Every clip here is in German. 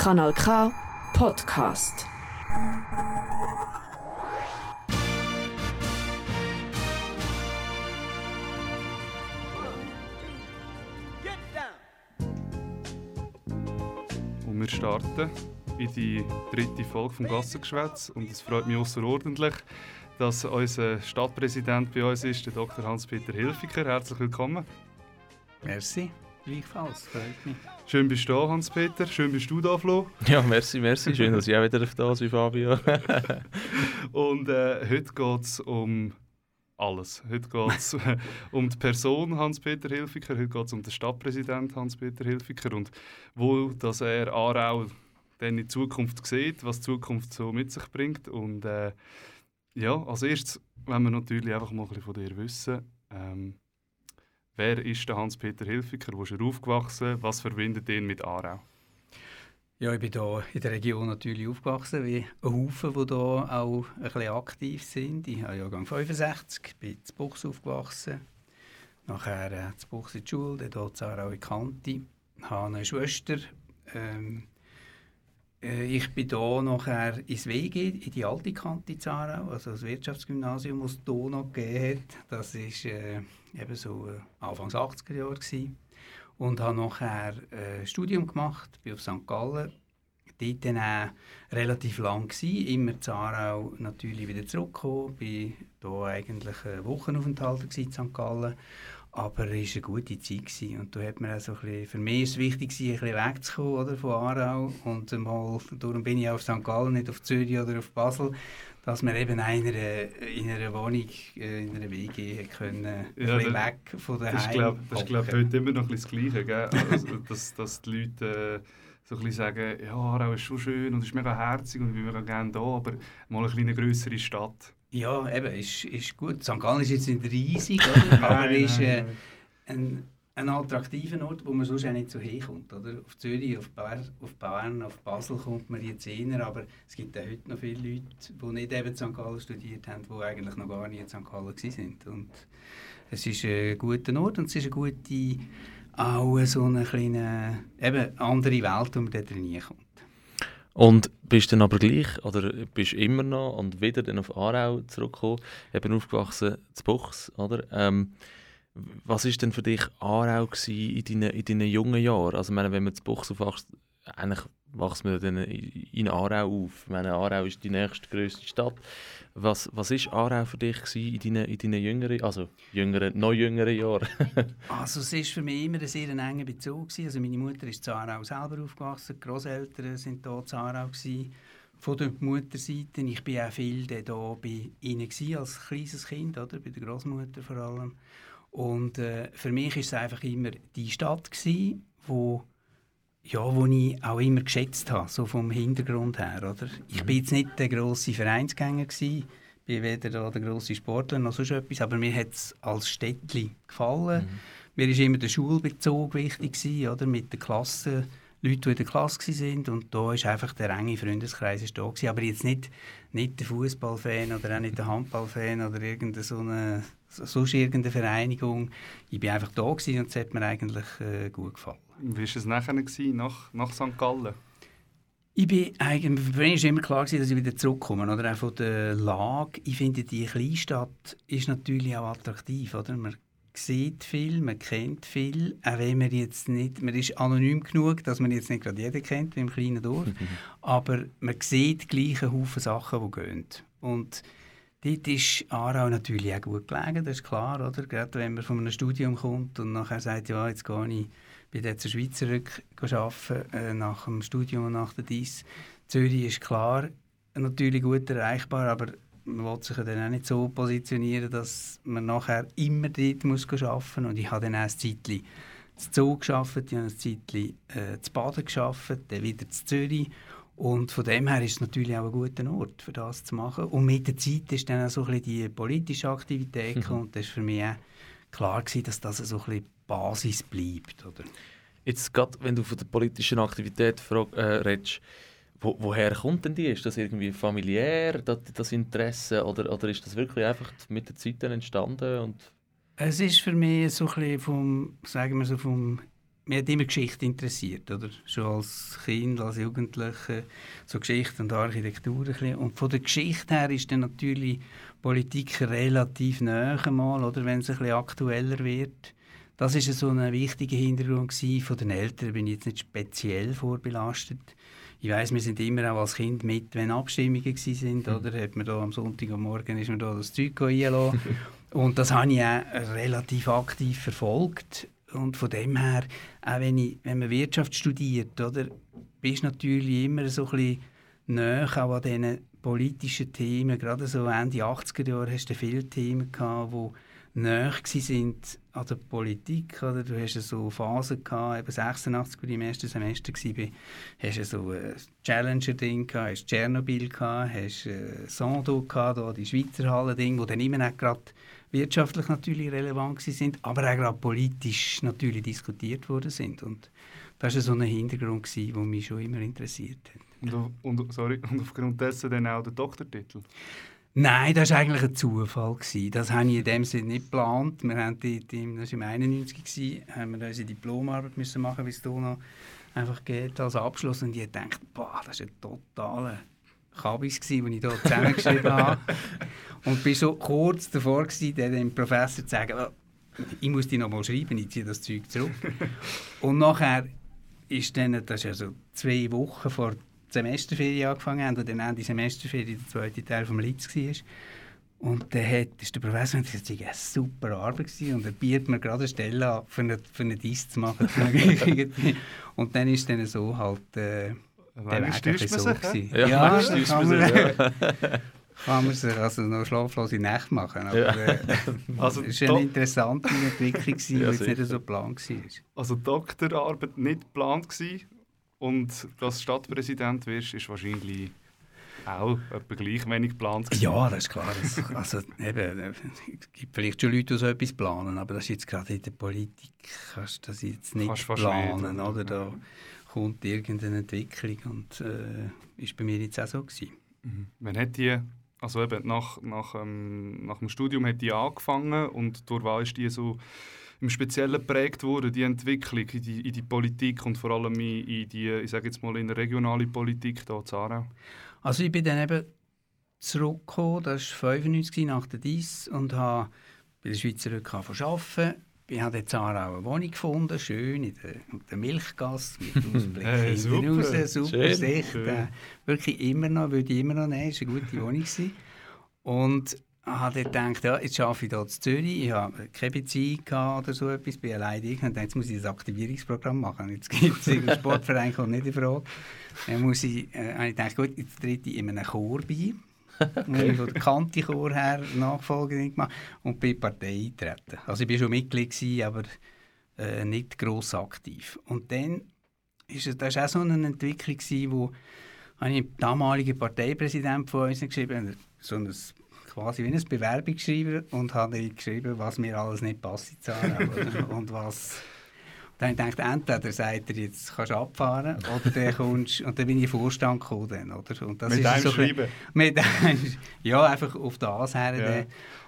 Kanal K Podcast. Und wir starten in die dritte Folge vom Gassengeschwätz und es freut mich außerordentlich, dass unser Stadtpräsident bei uns ist, der Dr. Hans-Peter Hilfiger. Herzlich willkommen. Merci, gleichfalls, freut mich. Schön bist du da, Hans-Peter. Schön bist du da, Flo. Ja, merci, merci. Schön, dass ich auch wieder da bin, Fabio. und äh, heute geht es um alles. Heute geht es um die Person Hans-Peter Hilfiger, heute geht es um den Stadtpräsident Hans-Peter Hilfiger und wo dass er Aarau dann in Zukunft sieht, was die Zukunft so mit sich bringt. Und äh, ja, als erstes wollen wir natürlich einfach mal ein bisschen von dir wissen. Ähm, wer ist der Hans-Peter Hilfiger? Wo ist er aufgewachsen? Was verbindet ihn mit Aarau? Ja, ich bin hier in der Region natürlich aufgewachsen, wie ein Haufen, die hier auch ein bisschen aktiv sind. Ich habe Jahrgang 65, bin in Buchs aufgewachsen, nachher äh, zu Buchs in die Schule, dann hier in Aarau in Kante, habe eine Schwester, ähm, äh, ich bin hier nachher ins WG, in die alte Kante Zarau, also das Wirtschaftsgymnasium, das es hier noch gegeben hat. Das war äh, eben so äh, Anfangs 80er Jahre. Gewesen. Und habe nachher äh, ein Studium gemacht, bin auf St. Gallen. Dort dann auch relativ lang gewesen, immer in Zarau natürlich wieder zurückgekommen. Bin hier eigentlich einen Wochenaufenthalt in St. Gallen aber es war eine gute Zeit. Gewesen. Und da hat man auch bisschen, für mich ist es wichtig, ein bisschen wegzukommen oder, von Aarau. Und mal, darum bin ich auf St. Gallen, nicht auf Zürich oder auf Basel, dass man eben einer, in einer Wohnung, äh, in einer WG können, ein ja, bisschen weg von der Das ist, glaube ich, glaub, heute immer noch ein das Gleiche. Gell? Also, dass, dass die Leute... Äh, so ein bisschen sagen, ja, Aarau ist schon schön und ist mega herzig und ich bin mega gerne da, aber mal eine kleine größere Stadt. Ja, eben, ist, ist gut. St. Gallen ist jetzt nicht riesig, oder? aber es ist äh, ein, ein attraktiver Ort, wo man sonst auch nicht so hinkommt. Oder? Auf Zürich, auf, Bar, auf Bern, auf Basel kommt man jetzt eher, aber es gibt auch heute noch viele Leute, die nicht eben St. Gallen studiert haben, die eigentlich noch gar nicht in St. Gallen waren. Und es ist ein guter Ort und es ist eine gute, auch so eine kleine, eben andere Welt, wo man da drin kommt. Und bist dann aber gleich, oder bist immer noch und wieder dann auf Aarau zurückgekommen, eben aufgewachsen zu Buchs, oder? Ähm, was war denn für dich Aarau in deinen, in deinen jungen Jahren? Also meine, wenn man zu Buchs aufwachst, eigentlich wächst man dann in Aarau auf. Ich meine, Aarau ist die nächste grösste Stadt. Was, was Aarau für dich in deinen, in deinen jüngeren, also jüngeren, noch jüngeren Jahren? also es war für mich immer ein sehr enger Bezug. Also meine Mutter ist in Aarau selber aufgewachsen, die Großeltern sind hier in Aarau. Von der Mutterseite. Ich war auch viel da bei ihnen als kleines Kind, oder? bei der Großmutter vor allem. Und äh, für mich war es einfach immer die Stadt, gewesen, wo ja, wo ich auch immer geschätzt habe, so vom Hintergrund her. Oder? Ich bin jetzt nicht der grosse Vereinsgänger gewesen, bin weder der grosse Sportler noch sonst etwas, aber mir hat es als Städtli gefallen. Mhm. Mir war immer der Schulbezug wichtig, gewesen, oder? mit der Klasse, Leute, die in der Klasse waren. Und da war einfach der enge Freundeskreis da. Gewesen. Aber jetzt nicht, nicht der Fußballfan oder auch nicht der Handballfan oder irgendeine so eine, sonst irgendeine Vereinigung. Ich war einfach da und es hat mir eigentlich äh, gut gefallen. Wie war es nachher, gewesen, nach, nach St. Gallen? Ich bin eigentlich, für mich war immer klar, dass ich wieder zurückkomme. Oder auch von der Lage. Ich finde, die Kleinstadt ist natürlich auch attraktiv. Oder? Man sieht viel, man kennt viel, auch wenn man jetzt nicht, man ist anonym genug, dass man jetzt nicht gerade jeden kennt, wie im kleinen Dorf, aber man sieht gleich einen Haufen Sachen, die gehen. Und dort ist Aarau natürlich auch gut gelegen, das ist klar, oder? Gerade wenn man von einem Studium kommt und nachher sagt, ja, jetzt gehe ich bin dann zur Schweiz zurückgearbeitet, äh, nach dem Studium und nach der DIS. Zürich ist klar natürlich gut erreichbar, aber man will sich dann auch nicht so positionieren, dass man nachher immer dort muss arbeiten muss. Und ich habe dann auch ein Zeitchen zu Zoo gearbeitet, ich habe ein Zeitchen äh, zu Baden gearbeitet, dann wieder zu Zürich. Und von dem her ist es natürlich auch ein guter Ort, für das zu machen. Und mit der Zeit ist dann auch so ein bisschen die politische Aktivität mhm. und das war für mich auch klar gewesen, dass das so ein bisschen Basis bleibt. Oder? Jetzt gerade, wenn du von der politischen Aktivität äh, redest, wo, woher kommt denn die? Ist das irgendwie familiär, das, das Interesse, oder, oder ist das wirklich einfach mit der Zeit entstanden? Und es ist für mich so ein bisschen vom, sagen wir so, vom mich hat immer Geschichte interessiert, oder? Schon als Kind, als Jugendliche, so Geschichte und Architektur. Ein bisschen. Und von der Geschichte her ist dann natürlich Politik relativ nahe mal, oder? Wenn es ein bisschen aktueller wird. Das ist so ein wichtiger Hintergrund gewesen. Von den Eltern bin ich jetzt nicht speziell vorbelastet. Ich weiß, wir sind immer auch als Kind mit, wenn Abstimmungen sind, mhm. oder? Hat man da am Sonntagmorgen ist man da das Zeug eingelassen. und das habe ich auch relativ aktiv verfolgt. Und von dem her, auch wenn, ich, wenn man Wirtschaft studiert, oder, bist du natürlich immer so ein bisschen näher auch an diesen politischen Themen. Gerade so Ende 80er Jahre hast du viele Themen gehabt, die näher sind an der Politik. Oder? Du hast so Phasen gehabt, eben 86, als ich im ersten Semester war, hast du so ein Challenger-Ding gehabt, hast Tschernobyl gehabt, hast äh, Sondo gehabt, da, die Schweizer Halle-Ding, wo dann immer nicht gerade wirtschaftlich natürlich relevant sind, aber auch gerade politisch natürlich diskutiert worden sind. Und das war so ein Hintergrund, der mich schon immer interessiert hat. Und, und, sorry, und aufgrund dessen dann auch der Doktortitel? Nein, das war eigentlich ein Zufall. Gewesen. Das habe ich in dem Sinne nicht geplant. Wir haben dort, das war im 91, gewesen, haben wir unsere Diplomarbeit müssen machen, wie es hier noch einfach geht, als Abschluss. Und ich dachte, boah, das ist ein totaler Kabis, den ich hier zusammengeschrieben habe. Und bin so kurz davor, gewesen, dem Professor zu sagen, ich muss die noch mal schreiben, ich ziehe das Zeug zurück. Und nachher ist dann, das ist also zwei Wochen vor Semesterferien angefangen haben und dann Ende Semesterferien der zweite Teil vom Litz war. Und dann hat, ist der Professor und gesagt, es war eine super Arbeit gewesen. und er bietet mir gerade eine Stelle an, für eine, für eine Diss zu machen. und dann ist dann so halt äh, der Weg so sich, ja, ja, ja kann man, ja. kann man sich also noch schlaflose Nächte machen. Aber ja. äh, also es war eine interessante Entwicklung, die ja, jetzt nicht so geplant war. Also Doktorarbeit nicht geplant und dass Stadtpräsident wirst, ist wahrscheinlich auch etwa gleich wenig geplant. Ja, das ist klar. Das, also, eben, es gibt vielleicht schon Leute, die so etwas planen, aber das ist jetzt gerade in der Politik, kannst du das jetzt nicht kannst planen. Nicht, oder? Da kommt irgendeine Entwicklung und äh, ist bei mir jetzt auch so gewesen. Mhm. Wann hat die, also eben nach, nach, ähm, nach dem Studium hat die angefangen und durch was ist die so im Speziellen geprägt wurde, die Entwicklung in die, in die Politik und vor allem in, die, ich sage jetzt mal, in der regionalen Politik hier in Aarau? Also ich bin dann eben zurückgekommen, das war 95 nach der DIS und habe bei der Schweizer Rück arbeiten. Ich habe jetzt Aarau eine Wohnung gefunden, schön in der, in der Milchgasse mit Ausblick hey, super. raus, super schön, Sicht. Schön. Äh, wirklich immer noch, würde ich immer noch nehmen, es war eine gute Wohnung. Und habe gedacht, ja, jetzt arbeite ich hier in Zürich, ich habe keine Beziehung oder so etwas, bin alleine und dachte, jetzt muss ich ein Aktivierungsprogramm machen. Jetzt gibt es einen Sportverein, kommt nicht in Frage. Dann muss ich, äh, habe ich gedacht, gut, jetzt trete ich in einem Chor bei. Okay. von der Kanti-Chor her Nachfolgerin gemacht und bin Partei eingetreten. Also ich war schon Mitglied, gewesen, aber äh, nicht gross aktiv. Und dann ist das war auch so eine Entwicklung, gewesen, wo ich dem damaligen Parteipräsidenten von uns geschrieben so ein quasi wie ein Bewerbungsschreiber und habe geschrieben, was mir alles nicht passt und was dann ich, entweder sagt er, jetzt kannst du abfahren, oder dann kommst, und dann bin ich in Vorstand gekommen. Dann, oder? Und das mit einem so Schreiben? Mit einem, ja, einfach auf das her. Ja.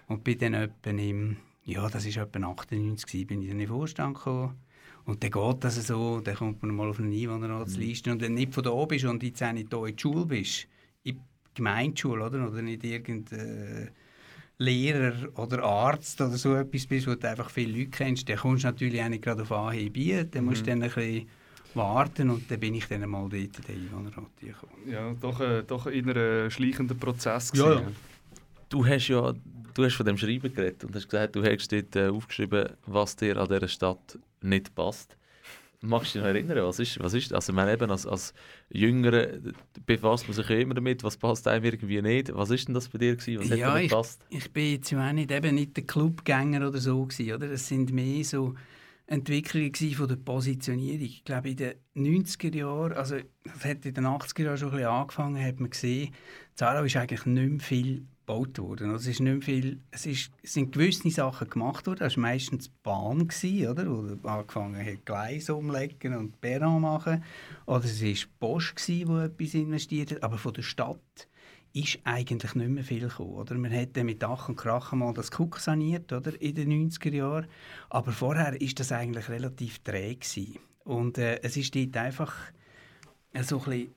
Und bin dann etwa im, ja, das war etwa 98, bin ich dann in den Vorstand gekommen. Und dann geht das so, dann kommt man mal auf eine Einwohnerratsliste. Mhm. Und wenn du nicht von da oben bist und jetzt auch nicht hier in der Schule bist, Gemeindeschule, oder? Oder nicht irgendein Lehrer oder Arzt oder so etwas bist, wo du einfach viele Leute kennst, dann kommst du natürlich auch nicht gerade auf Anhieb ein. Dann musst du mhm. dann ein bisschen warten und dann bin ich dann mal dort in den Einwohnerrat gekommen. Ja, doch, äh, doch in einem schleichenden Prozess ja, ja. Du hast ja du hast von dem Schreiben geredet und hast gesagt, du hast dort äh, aufgeschrieben, was dir an dieser Stadt nicht passt. Magst du dich noch erinnern, was ist, was ist also man eben als, als Jüngere befasst man sich ja immer damit, was passt einem irgendwie nicht. Was ist denn das bei dir gewesen? Was ja, hat dir gepasst? Ich, ich bin jetzt auch nicht, eben nicht der Clubgänger oder so gewesen, oder? Es sind mehr so Entwicklungen von der Positionierung. Ich glaube, in den 90er Jahren, also das hat in den 80er Jahren schon ein bisschen angefangen, hat man gesehen, Zara ist eigentlich nicht mehr viel gebaut worden. Also es, ist nicht viel, es, ist, es sind gewisse Sachen gemacht worden. Das war meistens die Bahn, gewesen, oder? wo angefangen hat, Gleise umlegen und Perron machen. Oder es war Bosch, gewesen, wo etwas investiert hat. Aber von der Stadt ist eigentlich nicht mehr viel gekommen. Oder? Man hat mit Dach und Krach mal das Cook saniert oder? in den 90er Jahren. Aber vorher ist das eigentlich relativ träge. Gewesen. Und äh, es ist dort einfach so ein bisschen,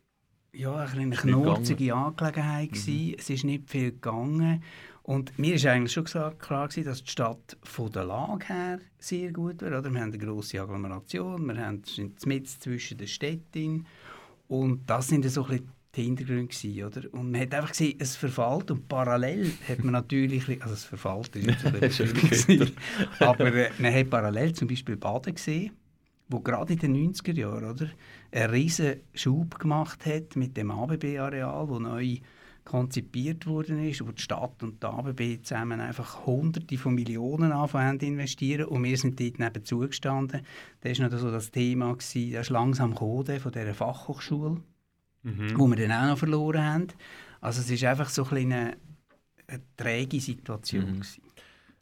ja, eine knorzige Angelegenheit. Mhm. Es ist nicht viel gegangen. Und mir ist eigentlich schon klar, gewesen, dass die Stadt von der Lage her sehr gut wäre. Wir haben eine grosse Agglomeration, wir haben, sind mitten zwischen den Städten. Und das sind so ein bisschen die Hintergründe gewesen, oder? Und man hat einfach gesehen, es verfällt und parallel hat man natürlich, also es verfällt ist nicht aber äh, man hat parallel zum Beispiel Baden gesehen, wo gerade in den 90er Jahren, oder, einen riesen Schub gemacht hat mit dem ABB-Areal, wo neu konzipiert worden ist, wo die Stadt und die ABB zusammen einfach Hunderte von Millionen anfangen zu investieren und wir sind dort nebenzu gestanden. Das war noch so das Thema, gewesen, das ist langsam gekommen von dieser Fachhochschule mhm. wo wir dann auch noch verloren haben. Also es ist einfach so ein eine, eine träge Situation. Mhm.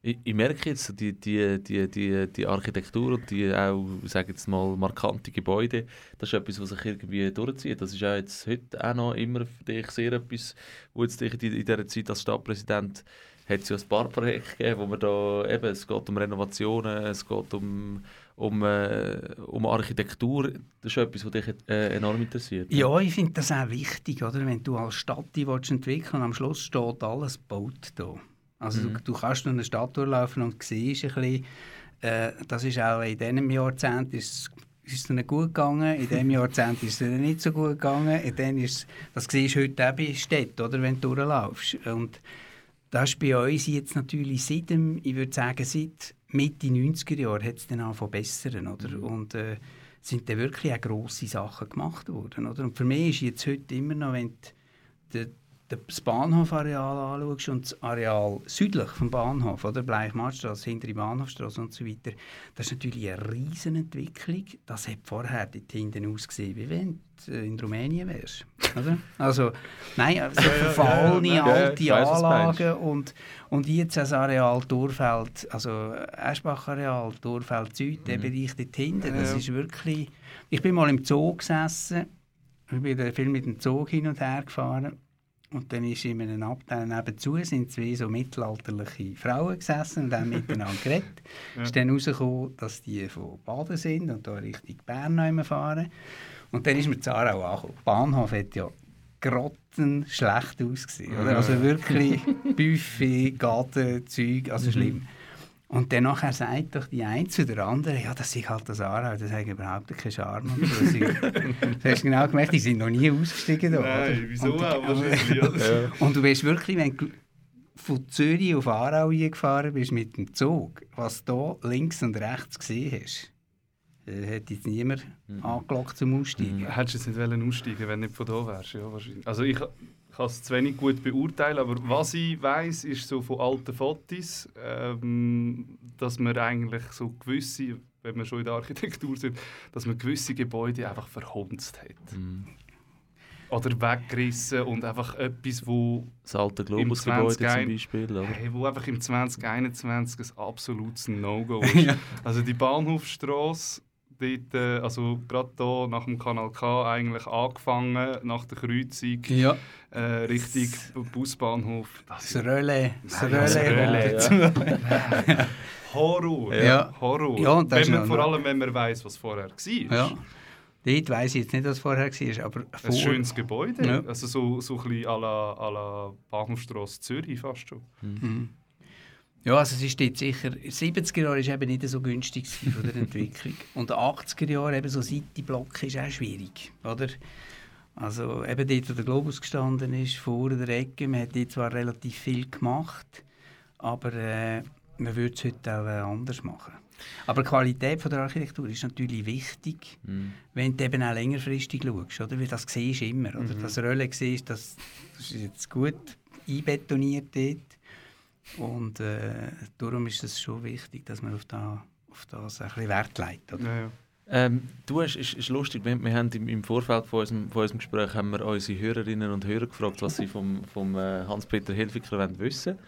Ich, ich, merke jetzt, die, die, die, die, die Architektur und die auch, sage jetzt mal, markante Gebäude, das ist etwas, was sich irgendwie durchzieht. Das ist auch jetzt heute auch noch immer für dich sehr etwas, wo jetzt dich in dieser Zeit als Stadtpräsident hat es ja ein paar Projekte gegeben, wo man da eben, es geht um Renovationen, es geht um um, äh, um Architektur. Das ist etwas, was dich äh, enorm interessiert. Ja, ich finde das auch wichtig, oder? wenn du als Stadt die entwickeln willst, am Schluss steht alles gebaut da. Also mhm. du, du, kannst durch eine Stadt durchlaufen und siehst ein bisschen, äh, das ist auch in diesem Jahrzehnt ist, ist es nicht gut gegangen, in diesem Jahrzehnt ist es nicht so gut gegangen, in dem ist, das siehst du heute auch bei Städten, oder, wenn du durchlaufst. Und das ist bei uns jetzt natürlich seit dem, ich würde sagen, seit Mitte 90er Jahre hat es dann angefangen bessern, oder? Mhm. Und äh, sind dann wirklich auch grosse Sachen gemacht worden, oder? Und für mich ist jetzt heute immer noch, wenn die, das Bahnhofareal anschaust und das Areal südlich vom Bahnhof, oder Bleichmartstraße, hintere Bahnhofstraße und so weiter, das ist natürlich eine riesen Entwicklung. Das hat vorher dort hinten ausgesehen, wie wenn du in Rumänien wärst. Oder? Also, nein, so verfallene ja, ja, alte ja, Anlagen und, und jetzt das Areal Dorfeld, also Eschbach-Areal, Dorfeld Süd, mhm. der Bereich dort hinten, das ist wirklich... Ich bin mal im Zoo gesessen, ich bin viel mit dem Zug hin und her gefahren und dann ist in einem Abteil nebenzu sind zwei so mittelalterliche Frauen gesessen und haben miteinander geredet. ja. ist dann herausgekommen, dass die von Baden sind und da Richtung Bern fahren. Und dann ist mir Zarau angekommen. Der Bahnhof hat ja grotten schlecht ausgesehen. Oder? Also wirklich Buffet, Garten, Zeug, also mhm. schlimm. Und dann nachher sagt doch die eine zu der anderen, ja, das ist halt das Aarau, das hat überhaupt keinen Charme. So. du hast genau gemerkt, die sind noch nie ausgestiegen. Da, Nein, oder? wieso und, auch? ja. und du weißt wirklich, wenn du von Zürich auf Aarau gefahren bist mit dem Zug, was du da links und rechts gesehen hast, äh, hätte jetzt niemand mhm. angelockt zum Aussteigen. Mhm. Hättest du jetzt nicht aussteigen wenn du nicht von da wärst? Ja, wahrscheinlich. Also ich, kann es zu wenig gut beurteilen, aber was ich weiß, ist so von alten Fotos, ähm, dass man eigentlich so gewisse, wenn wir schon in der Architektur sind, dass man gewisse Gebäude einfach verhunzt hat. Mhm. Oder weggerissen und einfach etwas, wo das alte Globusgebäude zum Beispiel, oder? Hey, wo einfach im 2021 ein absolutes No-Go ist. Also die Bahnhofstrasse dort, äh, also gerade hier nach dem Kanal K eigentlich angefangen, nach der Kreuzung, ja. äh, Richtung Busbahnhof. Das Rölle. Das Rölle. Ja. Horror. Ja. Horror. Ja, und wenn man, vor allem, wenn man weiß, was vorher war. Ja. Dort weiss ich jetzt nicht, was vorher war, aber vor... Ein schönes Gebäude, ja. also so, so ein bisschen à la, à la Bahnhofstrasse Zürich fast schon. Mhm. Ja, also es ist dort sicher, 70er Jahre war eben nicht so günstig von der Entwicklung. Und 80er Jahre, eben so Seitenblock, ist auch schwierig, oder? Also eben dort, wo der Globus gestanden ist, vor der Ecke, man hat dort zwar relativ viel gemacht, aber äh, man würde es heute auch äh, anders machen. Aber die Qualität von der Architektur ist natürlich wichtig, mm. wenn du eben auch längerfristig schaust, oder? Weil das siehst du immer, oder? Mm -hmm. Das Rölle siehst, das, das ist jetzt gut einbetoniert dort. Und äh, darum ist es schon wichtig, dass man auf, da, auf das ein bisschen Wert legt. Oder? Ja, ja. Ähm, du hast, ist, ist lustig, wir, wir haben im, im Vorfeld von unserem, von unserem Gespräch haben wir unsere Hörerinnen und Hörer gefragt, was sie vom, vom äh, Hans-Peter Hilfiger wissen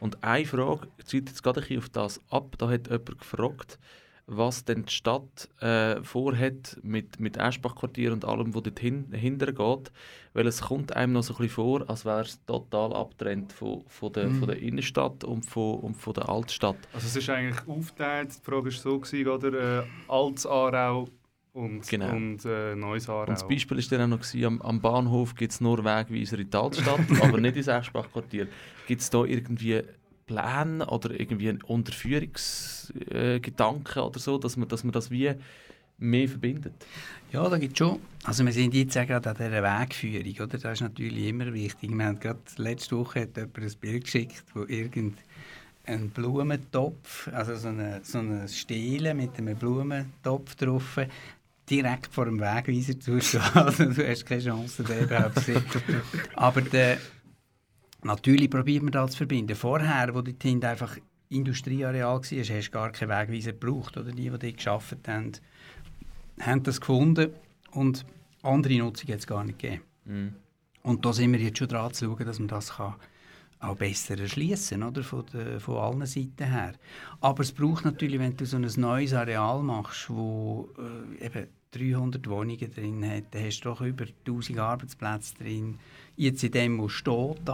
Und eine Frage zieht jetzt gerade ein auf das ab. Da hat jemand gefragt, was denn die Stadt äh, vorhat mit, mit Eschbach-Quartier und allem, was hin, geht. Weil es kommt einem noch so ein bisschen vor, als wäre es total abgetrennt von, von, der, Mhm. von der Innenstadt und von, und von der Altstadt. Also es ist eigentlich aufgeteilt, die Frage war so, gewesen, oder? Äh, Altes Aarau und, Genau. und äh, Neues Aarau. Und das Beispiel war dann auch noch, gewesen, am, am Bahnhof gibt es nur Wegweiser in die Altstadt, aber nicht ins Eschbach-Quartier. Gibt es da irgendwie Pläne oder irgendwie einen Unterführungsgedanken äh, Gedanken oder so, dass man, dass man das wie mehr verbindet? Ja, da gibt schon. Also wir sind jetzt gerade an dieser Wegführung, oder? Das ist natürlich immer wichtig. Wir haben gerade letzte Woche hat jemand ein Bild geschickt, wo irgendein Blumentopf, also so eine, so eine Stele mit einem Blumentopf drauf, direkt vor dem Wegweiser zusteht. Also du hast keine Chance, den überhaupt zu sehen. Aber der, natürlich probiert man das zu verbinden. Vorher, wo die Tinte einfach Industrieareal war, hast du gar keinen Wegweiser gebraucht. Oder die, die dort gearbeitet haben, haben das gefunden und andere Nutzung hat es gar nicht gegeben. Mhm. Und da sind wir jetzt schon dran zu schauen, dass man das kann auch besser erschließen oder von, der, von allen Seiten her. Aber es braucht natürlich, wenn du so ein neues Areal machst, wo äh, eben 300 Wohnungen drin hat, dann hast du doch über 1000 Arbeitsplätze drin. Jetzt in dem, wo steht,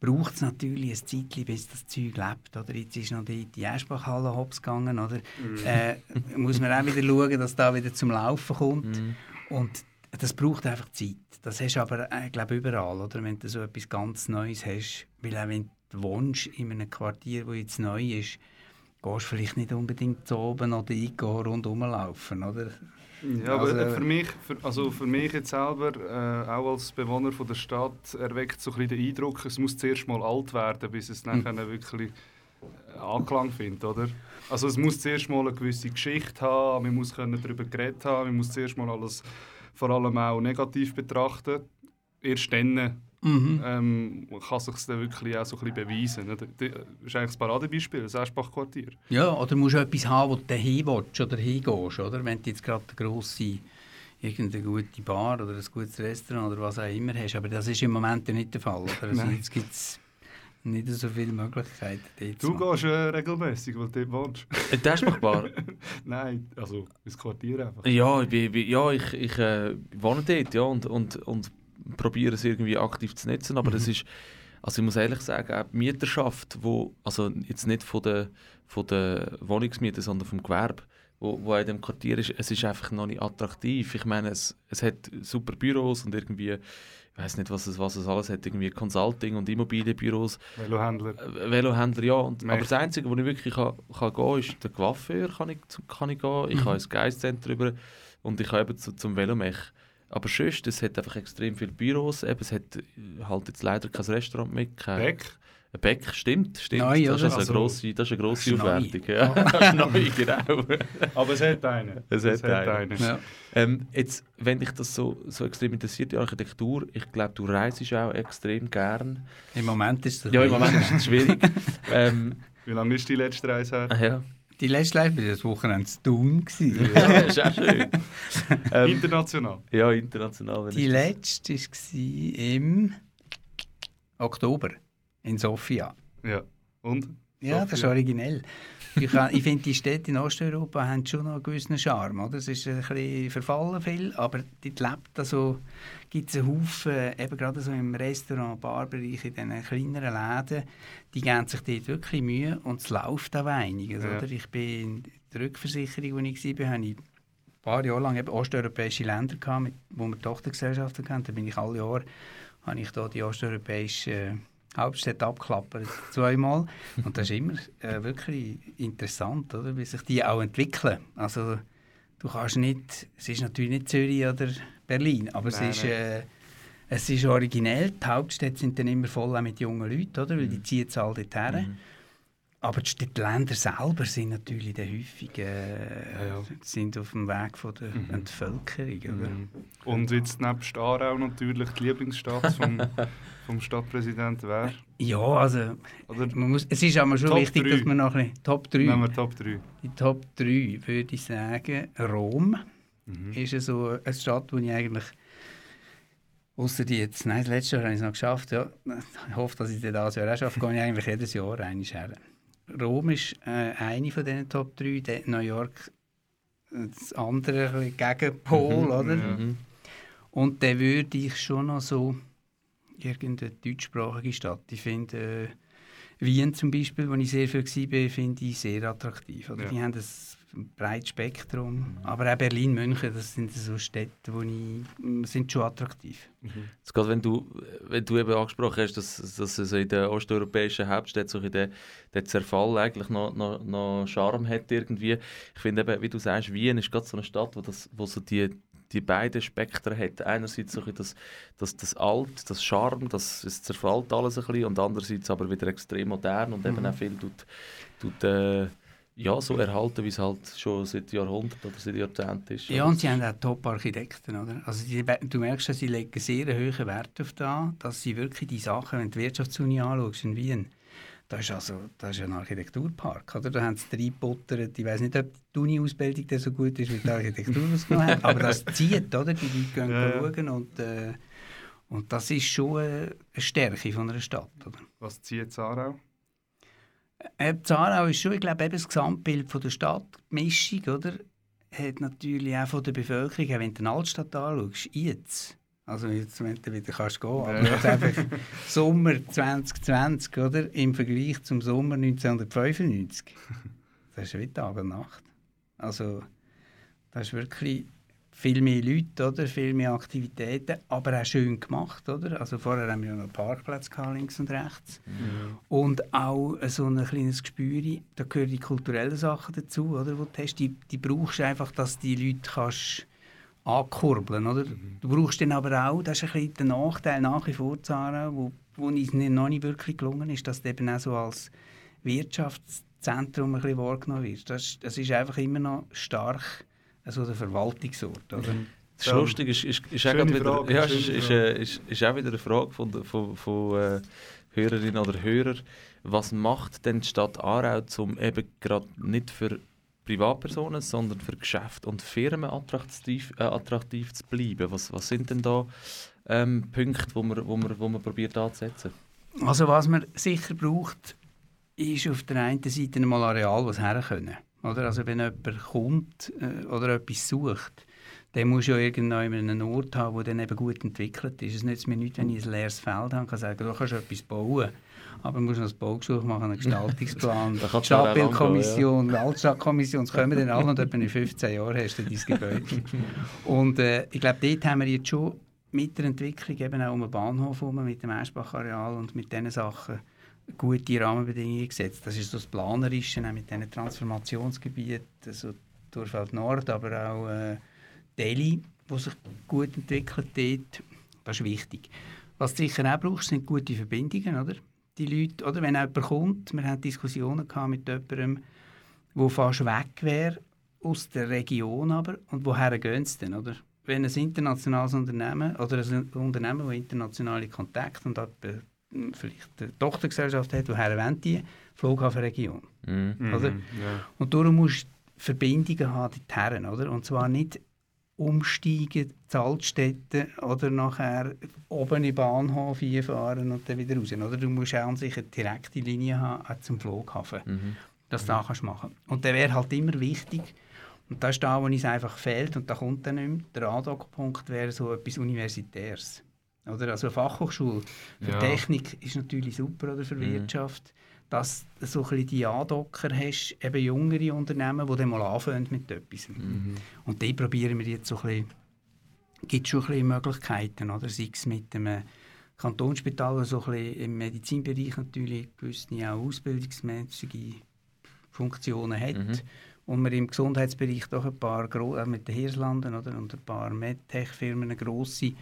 braucht es natürlich ein Zeitchen, bis das Zeug lebt. Oder? Jetzt ist noch die, die Eschbachhalle hops gegangen. Oder? Äh, muss man auch wieder schauen, dass da wieder zum Laufen kommt. Mhm. Und das braucht einfach Zeit. Das hast du aber, äh, glaube überall, oder? Wenn du so etwas ganz Neues hast. Weil auch wenn du wohnst in einem Quartier, das jetzt neu ist, gehst du vielleicht nicht unbedingt zu oben oder eingehen, rundherum laufen, oder? Ja, aber Also- für, mich, für, also für mich jetzt selber, äh, auch als Bewohner von der Stadt, erweckt so ein bisschen den Eindruck, es muss zuerst mal alt werden, bis es Hm. nachher wirklich äh, Anklang findet, oder? Also es muss zuerst mal eine gewisse Geschichte haben, man muss können darüber geredet haben, man muss zuerst mal alles vor allem auch negativ betrachten. Erst dann Mhm. ähm, kann sich dann wirklich auch so ein bisschen beweisen. Das ist eigentlich das Paradebeispiel, das Eschbach-Quartier. Ja, oder musst du etwas haben, wo du dahin willst oder hingehst, oder? Wenn du jetzt gerade eine grosse, irgendeine gute Bar oder ein gutes Restaurant oder was auch immer hast. Aber das ist im Moment ja nicht der Fall, oder? Also jetzt gibt es nicht so viele Möglichkeiten, dort zu Du machen. gehst äh, regelmäßig, weil du dort wohnst. Äh, Die Eschbach-Bar? Nein, also ins Quartier einfach. Ja, ich, bin- ja, ich, ich äh, wohne dort ja, und, und, und probiere es irgendwie aktiv zu nutzen. Aber das ist, also ich muss ehrlich sagen, auch die Mieterschaft, wo, also jetzt nicht von der, von der Wohnungsmiete, sondern vom Gewerbe, wo, wo in dem Quartier ist, es ist einfach noch nicht attraktiv. Ich meine, es, es hat super Büros und irgendwie, ich weiß nicht, was es, was es alles hat, irgendwie Consulting und Immobilienbüros. Velohändler. Äh, Velohändler, ja. Und, aber das Einzige, wo ich wirklich kann, kann gehen ist der Coiffeur, kann ich, kann ich gehen. Ich Mhm. kann ins Geistcenter rüber und ich kann eben zu, zum Velomech. Aber sonst, es hat einfach extrem viele Büros. Eben, es hat äh, halt jetzt leider kein Restaurant mehr. Kein, Beck. Ein Beck, stimmt. stimmt. Neu, das, ist also eine grosse, das ist eine grosse. Aufwertung. Ja. ist neu, genau. Aber es hat einen. Es hat einen. Ja. Ähm, jetzt, wenn dich das so, so extrem interessiert, die Architektur, ich glaube, du reist auch extrem gern. Im Moment ist es Ja, im Moment ist es schwierig. ähm, Wie lange ist die letzte Reise her? ah, ja. Die letzte Live war das Wochenende zu Thun. gewesen. ja, ist auch schön. ähm, International. ja, international. Die das- letzte war im Oktober in Sofia. Ja. Und? Ja, das ist originell. Ich, ich finde, die Städte in Osteuropa haben schon noch einen gewissen Charme. Oder? Es ist ein bisschen verfallen viel, aber dort lebt also, gibt es einen Haufen, eben gerade so im Restaurant, Barbereich, in diesen kleineren Läden, die geben sich dort wirklich Mühe und es läuft auch einiges. Ja. Oder? Ich bin in der Rückversicherung, wo ich war, habe ich ein paar Jahre lang eben osteuropäische Länder gehabt, mit, wo wir Tochtergesellschaften hatten. Da bin ich alle Jahre habe ich da die osteuropäische Hauptstadt abklappert, zweimal. Und das ist immer äh, wirklich interessant, oder? wie sich die auch entwickeln. Also du kannst nicht, es ist natürlich nicht Zürich oder Berlin, aber Nein, es ist... Äh, es ist originell, die Hauptstädte sind dann immer voll mit jungen Leuten, oder? weil die ziehen es all dorthin. Mhm. Aber die Länder selber sind natürlich dann häufig äh, ja. sind auf dem Weg von der Mhm. Entvölkerung. Oder? Mhm. Und jetzt nebst Aarau natürlich die Lieblingsstadt vom, vom Stadtpräsidenten wäre? Ja, also Oder man muss, es ist aber schon Top wichtig, drei. dass man noch ein bisschen, Top 3, nehmen wir Top 3. die Top 3 würde ich sagen, Rom Mhm. ist so eine Stadt, wo ich eigentlich Außer die jetzt, nein, das letzte Jahr habe ich es noch geschafft. Ja. Ich hoffe, dass ich das Jahr auch schaffe. Gehe ich eigentlich jedes Jahr einmal her. Rom ist äh, eine von diesen Top 3, New York das andere Gegenpol, Mhm, oder? ja. Mhm. Und dann würde ich schon noch so irgendeine deutschsprachige Stadt. Ich finde äh, Wien zum Beispiel, wo ich sehr viel war, finde ich sehr attraktiv. Oder? Ja. Die haben ein breites Spektrum. Aber auch Berlin, München, das sind so Städte, wo ich, sind schon attraktiv. Jetzt gerade wenn du, wenn du eben angesprochen hast, dass, dass es in den osteuropäischen Hauptstädten so in der, der Zerfall eigentlich noch, noch, noch Charme hat irgendwie. Ich finde eben, wie du sagst, Wien ist gerade so eine Stadt, wo, das, wo so die, die beiden Spektren hat. Einerseits so ein das, das, das Alt, das Charme, das, es zerfällt alles ein bisschen und andererseits aber wieder extrem modern und eben Mhm. auch viel tut, tut äh, ja, so erhalten, wie es halt schon seit Jahrhunderten oder seit Jahrzehnten ist. Ja, und sie haben auch Top-Architekten, oder? Also die, du merkst, dass sie legen sehr hohen Wert auf da, dass sie wirklich die Sachen, wenn du die Wirtschaftsuni anschaust in Wien, das ist also das ist ein Architekturpark, oder? Da haben sie drei gebuttert. Ich weiß nicht, ob die Uni-Ausbildung so gut ist, wie die Architektur ausgenommen hat, aber das zieht, oder? Die Leute gehen Ja, schauen und, äh, und das ist schon äh, eine Stärke von einer Stadt, oder? Was zieht Zarau? Äh, Zarau ist schon, ich glaube, eben das Gesamtbild von der Stadt, die Mischung, oder? Hat natürlich auch von der Bevölkerung, auch wenn du die Altstadt anschaust, jetzt, also jetzt, wenn du wieder kannst gehen, aber Ja. einfach Sommer 2020, oder? Im Vergleich zum Sommer 1995. Das ist wie Tag und Nacht. Also, das ist wirklich viel mehr Leute, oder? Viel mehr Aktivitäten, aber auch schön gemacht, oder? Also vorher haben wir ja noch Parkplätze gehabt, links und rechts. Und auch so ein kleines Gespür, da gehören die kulturellen Sachen dazu, oder, die du hast. Die, die brauchst du einfach, dass die Leute kannst ankurbeln oder? Du brauchst dann aber auch, das ist ein bisschen der Nachteil nach wie vor, Zara, wo, wo uns noch nicht wirklich gelungen ist, dass du eben auch so als Wirtschaftszentrum ein bisschen wahrgenommen wird. Das, das ist einfach immer noch stark so der Verwaltungsort, oder? Das ist Ja. lustig, ist, ist, ist, auch Schöne wieder, Frage, ja, ist, ist, ist, ist auch wieder eine Frage von, der- von, von äh, Hörerinnen oder Hörern. Was macht denn die Stadt Aarau, um eben gerade nicht für Privatpersonen, sondern für Geschäfte und Firmen attraktiv, äh, attraktiv zu bleiben? Was, was sind denn da ähm, Punkte, wo man, wo man, wo man probiert anzusetzen? Also was man sicher braucht, ist auf der einen Seite einmal Areal, wo sie her können. Oder? Also wenn jemand kommt äh, oder etwas sucht, dann muss ja irgendwann einen Ort haben, der dann eben gut entwickelt ist. Es nützt mir nichts, wenn ich ein leeres Feld habe und kann sagen, du kannst etwas bauen. Aber du musst noch ein Baugesuch machen, einen Gestaltungsplan, Stadtbildkommission, Altstadtkommission, das kommen dann alle und etwa in 15 Jahren hast du dein Gebäude. und äh, ich glaube, dort haben wir jetzt schon mit der Entwicklung eben auch um den Bahnhof herum, mit dem Eschbachareal und mit diesen Sachen gute Rahmenbedingungen gesetzt. Das ist so das Planerische, mit diesen Transformationsgebieten, also Dorfeld Nord, aber auch äh, Delhi, wo sich gut entwickelt dort. Das ist wichtig. Was du sicher auch brauchst, sind gute Verbindungen, oder? Die Leute, oder wenn jemand kommt, wir hatten Diskussionen gehabt mit jemandem, der fast weg wäre, aus der Region aber, und woher gehen sie denn, oder? Wenn ein internationales Unternehmen oder ein Unternehmen, das internationale Kontakte und vielleicht eine Tochtergesellschaft hat, woher wollen die? Flughafenregion. Mhm. Oder? Ja. Und darum musst du Verbindungen haben dorthin, oder? Und zwar nicht umsteigen, zu Altstädten oder nachher oben in den Bahnhof fahren und dann wieder raus. Oder? Du musst auch an sich eine direkte Linie haben zum Flughafen, Mhm. dass du das kannst machen Und dann wäre halt immer wichtig, und das ist da, wo es einfach fehlt, und da kommt dann nicht mehr, der Andockpunkt wäre so etwas Universitäres. Oder? Also eine Fachhochschule für Ja. Technik ist natürlich super oder für Mhm. Wirtschaft, dass du so ein bisschen die Andocker hast, eben jüngere Unternehmen, die dann mal anfangen mit etwas. Mhm. Und die probieren wir jetzt so ein bisschen, gibt schon ein bisschen Möglichkeiten, oder? sei es mit dem Kantonsspital, so ein bisschen im Medizinbereich natürlich gewisse auch ausbildungsmäßige Funktionen hat. Mhm. Und wir im Gesundheitsbereich doch ein paar äh, mit den Hirslanden oder, und ein paar Medtech-Firmen grosse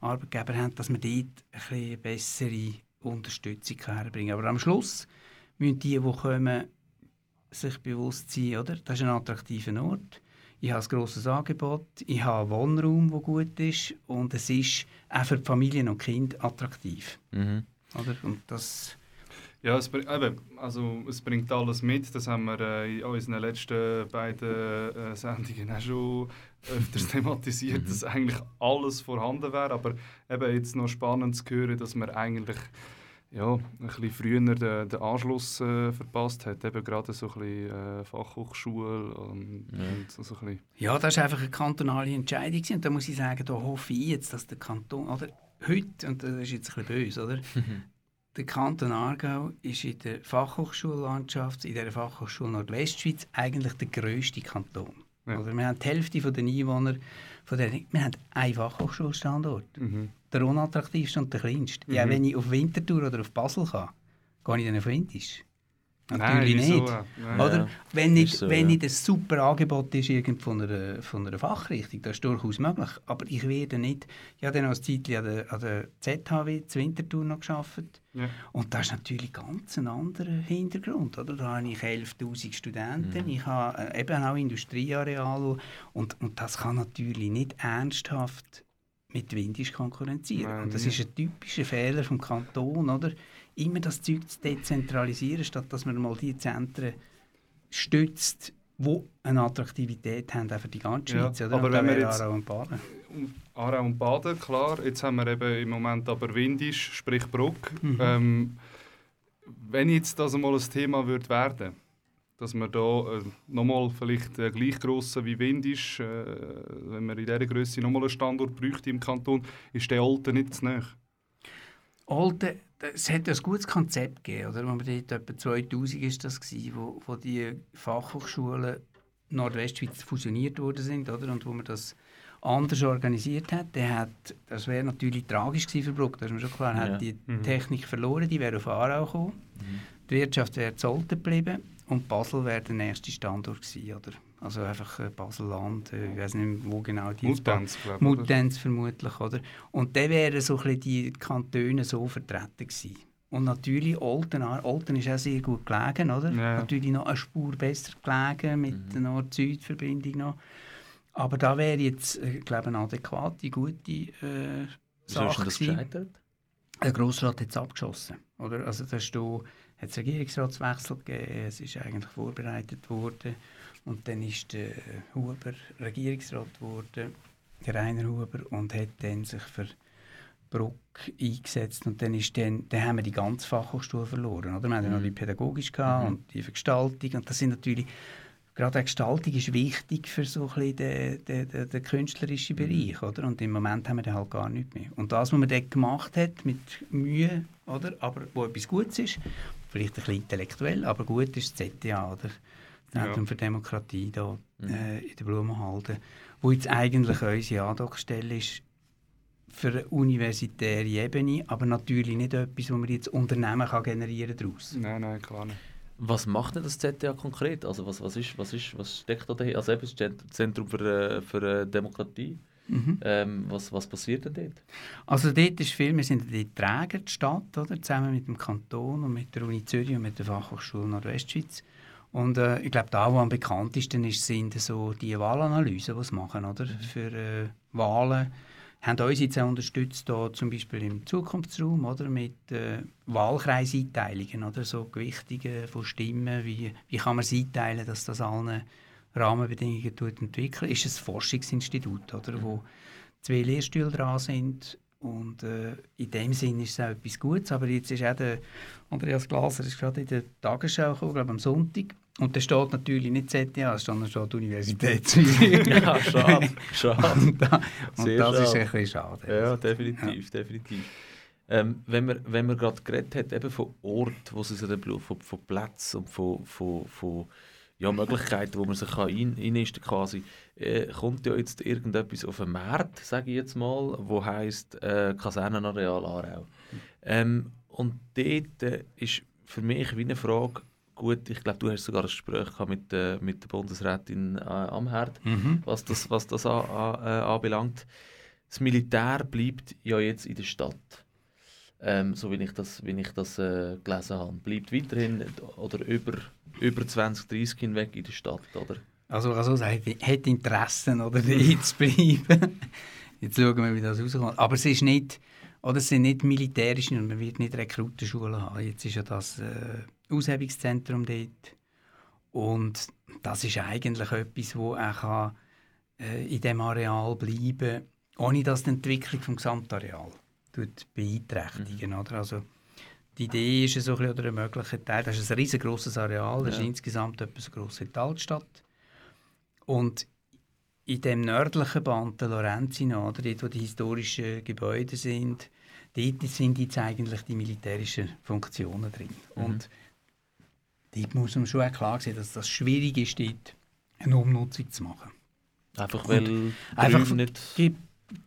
Arbeitgeber haben, dass wir dort ein bisschen bessere Unterstützung herbringen Aber am Schluss müssen die, die kommen, sich bewusst sein, oder? Das ist ein attraktiver Ort. Ich habe ein grosses Angebot, ich habe einen Wohnraum, der gut ist und es ist auch für Familien und Kinder attraktiv. Mhm. Oder? Und das, Ja, es, bring- eben, also, es bringt alles mit. Das haben wir äh, in unseren letzten beiden äh, Sendungen auch schon öfters thematisiert, dass eigentlich alles vorhanden wäre. Aber eben jetzt noch spannend zu hören, dass man eigentlich ja, ein bisschen früher den, den Anschluss äh, verpasst hat, eben gerade so ein bisschen äh, Fachhochschule und, Ja. und so ein bisschen. Ja, das war einfach eine kantonale Entscheidung. Und da muss ich sagen, da hoffe ich jetzt, dass der Kanton, oder heute, und das ist jetzt ein bisschen böse, oder? Der Kanton Aargau ist in der Fachhochschullandschaft, in der Fachhochschule Nordwestschweiz, eigentlich der grösste Kanton. Ja. Oder wir haben die Hälfte der Einwohner, von der, wir haben einen Fachhochschulstandort. Mhm. Der unattraktivste und der kleinste. Ja, Mhm. wenn ich auf Winterthur oder auf Basel kann, gehe ich dann auf Windisch. Nein, Natürlich wieso? nicht. Nein. Oder? Ja, wenn nicht, so, wenn nicht ein super Angebot ist irgend von einer, von einer Fachrichtung, das ist durchaus möglich. Aber ich werde nicht, ich habe dann noch ein an der, an der ZHW zu Winterthur noch gearbeitet. Ja. Und das ist natürlich ganz ein anderer Hintergrund. Oder? Da habe ich 11'000 Studenten, Mhm. ich habe äh, eben auch Industrieareal und, und das kann natürlich nicht ernsthaft mit Windisch konkurrenzieren. Nein, und das ist ein typischer Fehler vom Kanton, oder? Immer das Zeug zu dezentralisieren, statt dass man mal die Zentren stützt, die eine Attraktivität haben auch für die ganze Ja, Schweiz. oder? aber wenn wir jetzt- Aarau und Baden. Aarau und Baden, klar. Jetzt haben wir eben im Moment aber Windisch, sprich Bruck. Mhm. Ähm, wenn jetzt das einmal ein Thema wird werden, dass man da äh, nochmal vielleicht äh, gleich grossen wie Windisch, äh, wenn man in dieser Größe nochmal einen Standort bräuchte im Kanton, ist der Alte nicht zu nahe. Olten, es hat ein gutes Konzept gegeben, oder? Man dort etwa 2000 ist das gewesen, wo, wo die Fachhochschulen Nordwestschweiz fusioniert worden sind, oder? Und wo man das anders organisiert hat, der hat, das wäre natürlich tragisch gewesen für Bruck, das ist mir schon klar, Ja. hat die Mhm. Technik verloren, die wäre auf Aarau gekommen, Mhm. die Wirtschaft wäre zu Olten geblieben und Basel wäre der nächste Standort gewesen, oder? Also einfach äh, Basel-Land, äh, ich weiß nicht wo genau die Mutanz, glaube? Mutanz vermutlich, oder? Und dann wären so ein bisschen die Kantone so vertreten gewesen. Und natürlich Olten, Olten ist auch sehr gut gelegen, oder? Ja. Natürlich noch eine Spur besser gelegen mit Mhm. der Nord-Süd-Verbindung noch. Aber da wäre jetzt, äh, glaube ich, eine adäquate, gute äh, Wieso ist Sache das gewesen. gescheitert? Der Grossrat hat es abgeschossen. Oder? Also da da, hat es Regierungsratswechsel gegeben, es ist eigentlich vorbereitet worden. Und dann ist der Huber Regierungsrat geworden, der Rainer Huber, und hat dann sich für Bruck eingesetzt. Und dann, ist dann, dann haben wir die ganze Fachhochschule verloren. Oder? Wir haben dann noch die Pädagogisch gehabt Mhm. und die Gestaltung. Und das sind natürlich, gerade die Gestaltung ist wichtig für so ein bisschen den, den, den, den künstlerischen Bereich. Oder? Und im Moment haben wir dann halt gar nichts mehr. Und das, was man dort gemacht hat, mit Mühe, oder? aber wo etwas Gutes ist, vielleicht ein bisschen intellektuell, aber gut ist das ZDA, oder? Das Ja. Zentrum für Demokratie da, Mhm. äh, in der Blumenhalde, wo jetzt eigentlich unsere Andockstelle ist für eine universitäre Ebene, aber natürlich nicht etwas, wo man jetzt Unternehmen kann generieren daraus. Nein, nein, klar nicht. Was macht denn das ZDA konkret? Also was, was, ist, was, ist, was steckt da dahinter? Also eben das Zent- Zentrum für, äh, für äh, Demokratie. Mhm. Ähm, was, was passiert denn dort? Also dort ist viel, wir sind die Träger der Stadt, oder? zusammen mit dem Kanton und mit der Uni Zürich und mit der Fachhochschule Nordwestschweiz. Und äh, ich glaube, da, wo am bekanntesten ist, sind so die Wahlanalysen, die sie machen, oder? Für äh, Wahlen. Haben uns jetzt auch unterstützt, da, zum Beispiel im Zukunftsraum, oder? Mit äh, Wahlkreiseinteilungen, oder? So Gewichtungen von Stimmen, wie, wie kann man sie einteilen, dass das allen Rahmenbedingungen tut entwickeln. Ist ein Forschungsinstitut, oder? Wo zwei Lehrstühle dran sind. Und äh, in dem Sinn ist es auch etwas Gutes. Aber jetzt ist auch der Andreas Glaser ist gerade in der Tagesschau gekommen, glaube am Sonntag. Und da steht natürlich nicht ZDA, es steht, Universität Zürich. Ja, schade. schade. und da, und das ist schade. ein bisschen schade. Ja, definitiv, definitiv. Ähm, wenn man, wenn man gerade geredet hat, eben von Ort, wo es von, von Plätzen und von, von, von ja, Möglichkeiten, wo man sich kann ein, einnisten quasi, äh, kommt ja jetzt irgendetwas auf den Markt, sage ich jetzt mal, wo heisst äh, Kasernenareal Aarau. Ähm, und dort äh, ist für mich wie eine Frage, gut, ich glaube, du hast sogar ein Gespräch gehabt mit, äh, mit der Bundesrätin äh, Amherd, Mhm. was das, was das an, an, äh, anbelangt. Das Militär bleibt ja jetzt in der Stadt. Ähm, so wie ich das, wie ich das äh, gelesen habe. Bleibt weiterhin oder über, über 20, 30 hinweg in der Stadt, oder? Also, also sagt, hat Interessen, oder dort zu bleiben. Jetzt schauen wir, wie das rauskommt. Aber es ist nicht, oder es sind nicht militärische und man wird nicht Rekrutenschulen haben. Jetzt ist ja das äh, Aushebungszentrum dort. Und das ist eigentlich etwas, wo auch kann, äh, in diesem Areal bleiben kann, ohne dass die Entwicklung des Gesamtareal tut beeinträchtigen. Oder? Also, die Idee ist so ein bisschen, oder ein möglicher Teil, das ist ein riesengroßes Areal, das Ja. ist insgesamt etwa so gross wie die Altstadt. Und in dem nördlichen Band, der Lorenzino, oder dort, wo die historischen Gebäude sind, dort sind jetzt eigentlich die militärischen Funktionen drin. Mhm. Und dort muss man schon auch klar sehen, dass das schwierig ist, dort eine Umnutzung zu machen. Einfach weil Einfach nicht... Ge-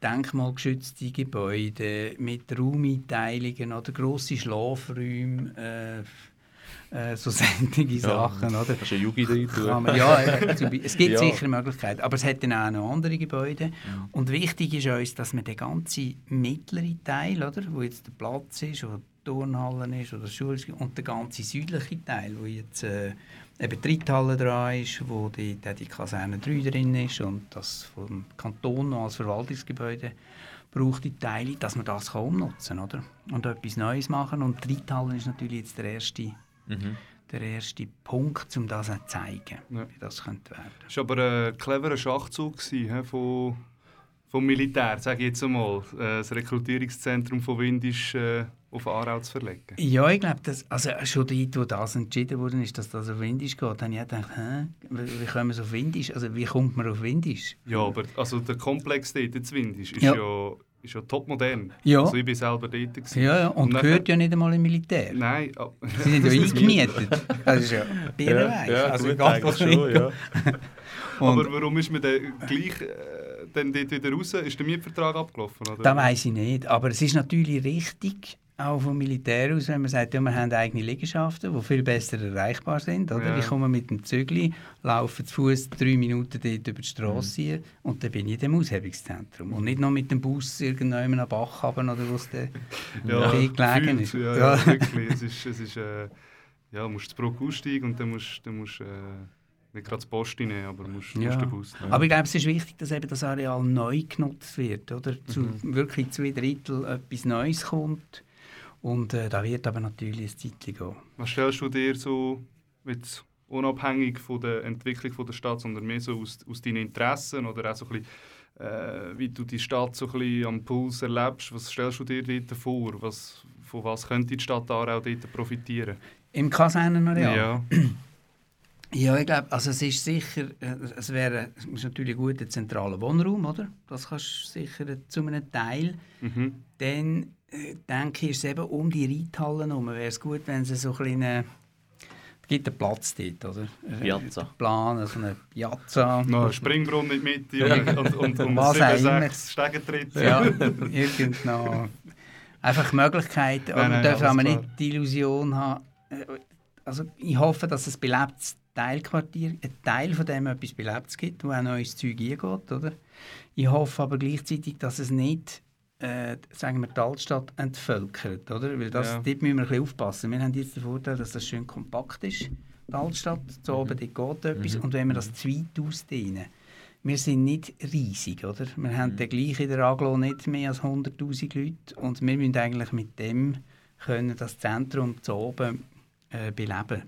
denkmalgeschützte Gebäude mit Raumeinteilungen oder grosse Schlafräume, äh, äh, so sämtliche Sachen, oder? Eine Jugi rein Kann tun? man, ja, es gibt Ja. sicher Möglichkeiten, aber es hat dann auch noch andere Gebäude. Und wichtig ist uns, dass man den ganzen mittleren Teil, oder, wo jetzt der Platz ist, wo die Turnhalle ist oder ist, und der ganze südliche Teil, wo jetzt äh, eben die Reithalle dran ist, wo die, die, Kaserne 3 drin ist und das vom Kanton noch als Verwaltungsgebäude braucht die Teile, dass man das kann umnutzen kann, oder? Und etwas Neues machen. Und die Reithalle ist natürlich jetzt der erste Mhm. der erste Punkt, um das zu zeigen, Ja. wie das könnte werden. Das war aber ein cleverer Schachzug gewesen, hä, von, vom Militär, sage ich jetzt einmal, äh, das Rekrutierungszentrum von Windisch äh, auf Aarau zu verlegen. Ja, ich glaube, dass, also schon dort, wo das entschieden wurde, ist, dass das auf Windisch geht, habe ich gedacht, hä, wie, kommen wir auf Windisch? Also wie kommt man auf Windisch? Ja, aber also der Komplex dort in Windisch ist Ja. ja, ist ja topmodern. Ja. Also ich bin selber dort. Gewesen. Ja, ja, und nachher- gehört ja nicht einmal im Militär. Nein, ah, Sie sind ja eingemietet. Das ist ja birrenweich. also gut, ganz eigentlich klar. schon, ja. aber warum ist man dann gleich äh, dann dort wieder raus? Ist der Mietvertrag abgelaufen? Oder? Das weiß ich nicht. Aber es ist natürlich richtig, auch vom Militär aus, wenn man sagt, ja, wir haben eigene Liegenschaften, die viel besser erreichbar sind. Oder? Ja. Ich komme mit dem Zügli, laufe zu Fuß drei Minuten dort über die Mhm. Straße und dann bin ich in dem Aushebungszentrum. Und nicht noch mit dem Bus irgendwann am Bach haben oder was der ja, Weg gelegen ist. Ja, Ja. ja. wirklich. Es ist, es ist äh, ja, du musst das Brück aussteigen und dann musst du musst, äh, nicht gerade das Post nehmen, aber musst, Ja. musst den Bus nehmen. Aber ich glaube, es ist wichtig, dass eben das Areal neu genutzt wird. Oder? Zu Mhm. wirklich zwei Drittel etwas Neues kommt. Und äh, da wird aber natürlich ein Zeitchen gehen. Was stellst du dir so jetzt unabhängig von der Entwicklung von der Stadt, sondern mehr so aus, aus deinen Interessen oder auch so ein bisschen, äh, wie du die Stadt so ein bisschen am Puls erlebst? Was stellst du dir dort vor? Was, von was könnte die Stadt Aarau dort profitieren? Im Kasernenareal? Ja. Ja, ich glaube, also es ist sicher, äh, es wäre es ist natürlich gut ein zentraler Wohnraum, oder? Das kannst du sicher äh, zu einem Teil. Mhm. Dann äh, denke ich, ist es eben um die Reithallen herum, wäre es gut, wenn es so ein kleinen, es gibt einen Platz dort, oder? Piazza. Plan, so eine Piazza. Noch ein Springbrunnen in die Mitte Ja. und, und, und, und Was auch sieben, immer. sechs Stegentritte. Ja, irgend noch. Einfach Möglichkeiten. Aber Nein, man nein, darf alles aber nicht die Illusion haben. Also ich hoffe, dass es belebtes Teilquartier, ein Teil von dem etwas Belebtes gibt, wo auch neues Zeug eingeht. Oder? Ich hoffe aber gleichzeitig, dass es nicht äh, sagen wir, die Altstadt entvölkert. Oder? Weil das, Ja. dort müssen wir ein bisschen aufpassen. Wir haben jetzt den Vorteil, dass das schön kompakt ist, die Altstadt. So oben dort geht etwas. Und wenn wir das zu weit ausdehnen, wir sind nicht riesig, oder? Wir haben den gleich in der Aglo nicht mehr als 100'000 Leute und wir müssen eigentlich mit dem können das Zentrum zu oben äh, beleben.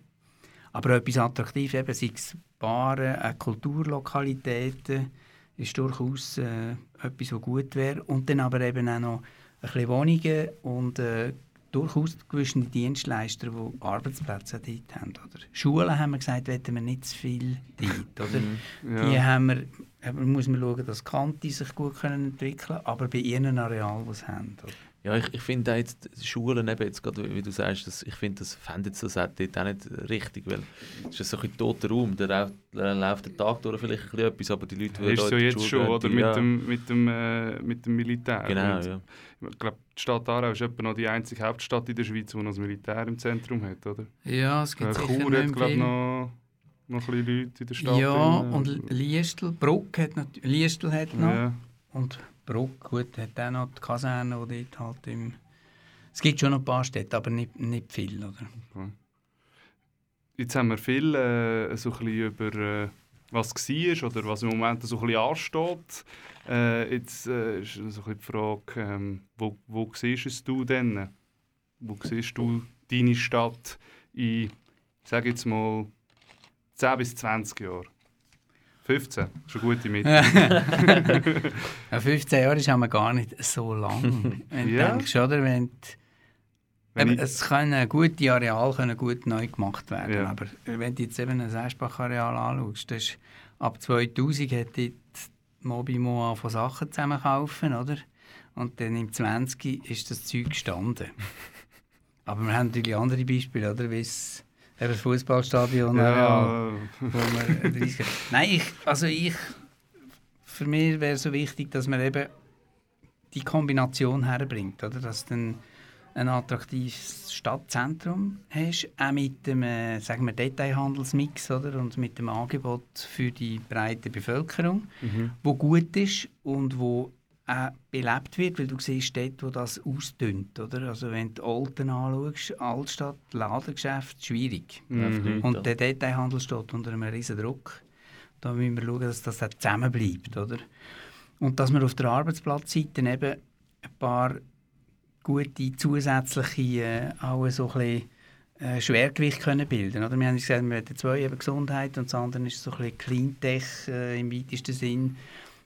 Aber etwas attraktiv, eben, sei es Baren, auch Kulturlokalitäten, ist durchaus äh, etwas, was gut wäre. Und dann aber eben auch noch ein bisschen Wohnungen und äh, durchaus gewisse Dienstleister, die Arbeitsplätze dort haben. Oder? Schulen haben wir gesagt, wollen wir nicht zu viel dort. Oder? Die Ja. haben wir, eben muss man schauen, dass die Kante sich gut können entwickeln können, aber bei ihren Areal, die sie haben. Oder? Ja, ich, ich finde auch jetzt die Schulen, eben jetzt gerade, wie du sagst, das, ich finde, das fände jetzt das auch dort auch nicht richtig, weil es ist so ein toter Raum, da läuft, der Tag durch vielleicht ein bisschen etwas, aber die Leute, Ist dort so die jetzt schon, gehen, oder? die- Mit, ja, dem, mit, dem, äh, mit dem Militär. Genau, Und ja. Ich glaube, die Stadt Aarau ist etwa noch die einzige Hauptstadt in der Schweiz, die noch das Militär im Zentrum hat, oder? Ja, es Äh, gibt sicher Chur hat, glaube noch, noch ein Leute in der Stadt. Ja, drin. und Liestel, Bruck hat noch, Liestel hat noch. Ja. Und Bruck, gut, hat auch noch die Kaserne, die dort halt im... Es gibt schon noch ein paar Städte, aber nicht, nicht viel, oder? Jetzt haben wir viel äh, so ein über äh, was war oder was im Moment so ein ansteht. Äh, jetzt äh, ist so ein die Frage, ähm, wo, wo siehst du denn? Wo siehst du deine Stadt in, sage jetzt mal, 10 bis 20 Jahren? 15, schon gute Mitte. Ja, 15 Jahre ist aber gar nicht so lang. wenn du Ja. denkst, oder? Wenn du Wenn Eben, ich- es können gute Areale können gut neu gemacht werden. Ja. Aber wenn du jetzt eben ein Eschbach-Areal anschaust, das ist, ab 2000 hat dort Mobimo von Sachen zusammenkaufen, oder? Und dann im 20 ist das Zeug gestanden. Aber wir haben natürlich andere Beispiele, oder? Wie es eben das Fußballstadion ja, 30 Nein, ich, also ich, für mich wäre so wichtig, dass man eben die Kombination herbringt, oder? Dass du dann ein attraktives Stadtzentrum hast, auch mit dem äh, sagen wir, Detailhandelsmix oder? und mit dem Angebot für die breite Bevölkerung, mhm. wo gut ist und wo auch belebt wird, weil du siehst dort, wo das ausdünnt. Oder? Also wenn du Olten anschaust, Altstadt, Ladengeschäft, schwierig. Mhm. Und der Detailhandel steht unter einem riesen Druck. Da müssen wir schauen, dass das zusammenbleibt. Oder? Und dass wir auf der Arbeitsplatzseite eben ein paar gute zusätzliche, äh, auch so ein bisschen, äh, Schwergewicht können bilden oder? Wir haben gesagt, wir haben zwei, eben Gesundheit und das andere ist so ein bisschen Cleantech äh, im weitesten Sinn.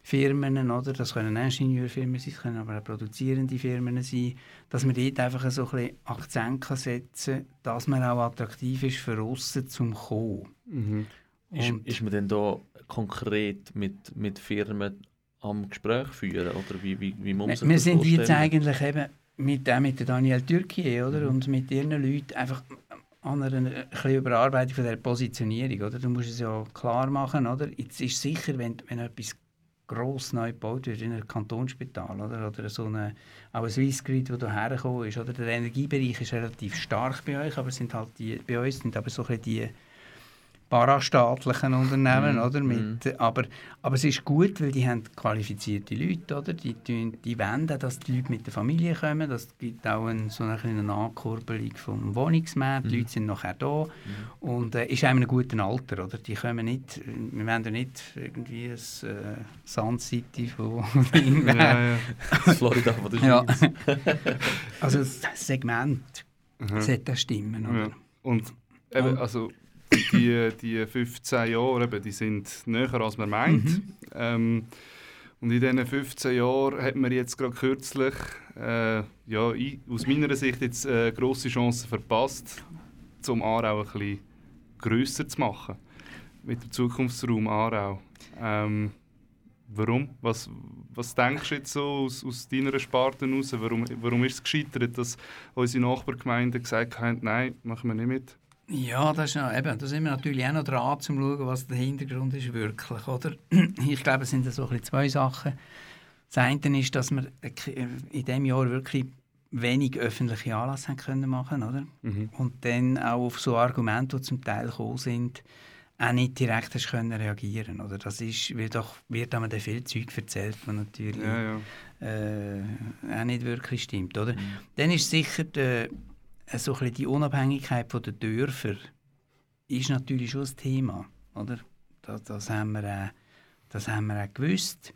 Firmen, oder? das können Ingenieurfirmen sein, das können aber auch produzierende Firmen sein, dass man dort einfach so ein bisschen Akzent kann setzen kann, dass man auch attraktiv ist für aussen zum Kommen. Mhm. Ist, Und- ist man denn da konkret mit, mit Firmen am Gespräch führen? Oder wie, wie, wie muss man Wir sind jetzt vorstellen? eigentlich eben mit, auch mit der Daniel Türkiye oder? Mhm. und mit ihren Leuten einfach an einer ein bisschen Überarbeitung von der Positionierung. Oder? Du musst es ja klar machen. Oder? Jetzt ist sicher, wenn, wenn etwas gross neu gebaut wird in einem Kantonsspital oder, oder so eine, auch ein Swissgrid, wo da hergekommen ist. Oder? Der Energiebereich ist relativ stark bei euch, aber sind halt die, bei uns sind aber so ein bisschen die parastaatlichen Unternehmen, Mhm, oder? Mit, aber, aber es ist gut, weil die haben qualifizierte Leute, oder? Die, die, die auch, dass die Leute mit der Familie kommen. Das gibt auch ein, so eine kleine Ankurbelung vom Wohnungsmarkt. Die Leute sind nachher da und äh, ist einem guten Alter, oder? Die kommen nicht, wir wollen ja nicht irgendwie ein äh, Sun City von ja, ja. Das Florida von der Ja. Schweiz. Also das Segment Mhm. sollte stimmen, oder? Ja. Und eben, Und- also die, die 15 Jahre, eben, die sind näher als man meint. Mhm. Ähm, und in diesen 15 Jahren hat man jetzt gerade kürzlich, äh, ja, aus meiner Sicht jetzt äh, grosse Chancen verpasst, um Aarau ein bisschen grösser zu machen. Mit dem Zukunftsraum Aarau. Ähm, warum? Was, was denkst du jetzt so aus, aus deiner Sparte heraus? Warum, warum ist es gescheitert, dass unsere Nachbargemeinden gesagt haben, nein, machen wir nicht mit? Ja, das ist ja, eben, da sind wir natürlich auch noch dran, um zu schauen, was der Hintergrund ist wirklich, oder? Ich glaube, es sind so ein bisschen zwei Sachen. Das eine ist, dass wir in diesem Jahr wirklich wenig öffentliche Anlässe haben können machen, oder? Mhm. Und dann auch auf so Argumente, die zum Teil gekommen sind, auch nicht direkt hast können reagieren, oder? Das ist, wird doch, wird einem dann viel Zeug erzählt, was natürlich Ja, ja. äh, auch nicht wirklich stimmt, oder? Dann ist sicher der, so ein bisschen die Unabhängigkeit der Dörfer ist natürlich schon ein Thema, oder? Das, das, haben wir auch, das haben wir auch gewusst.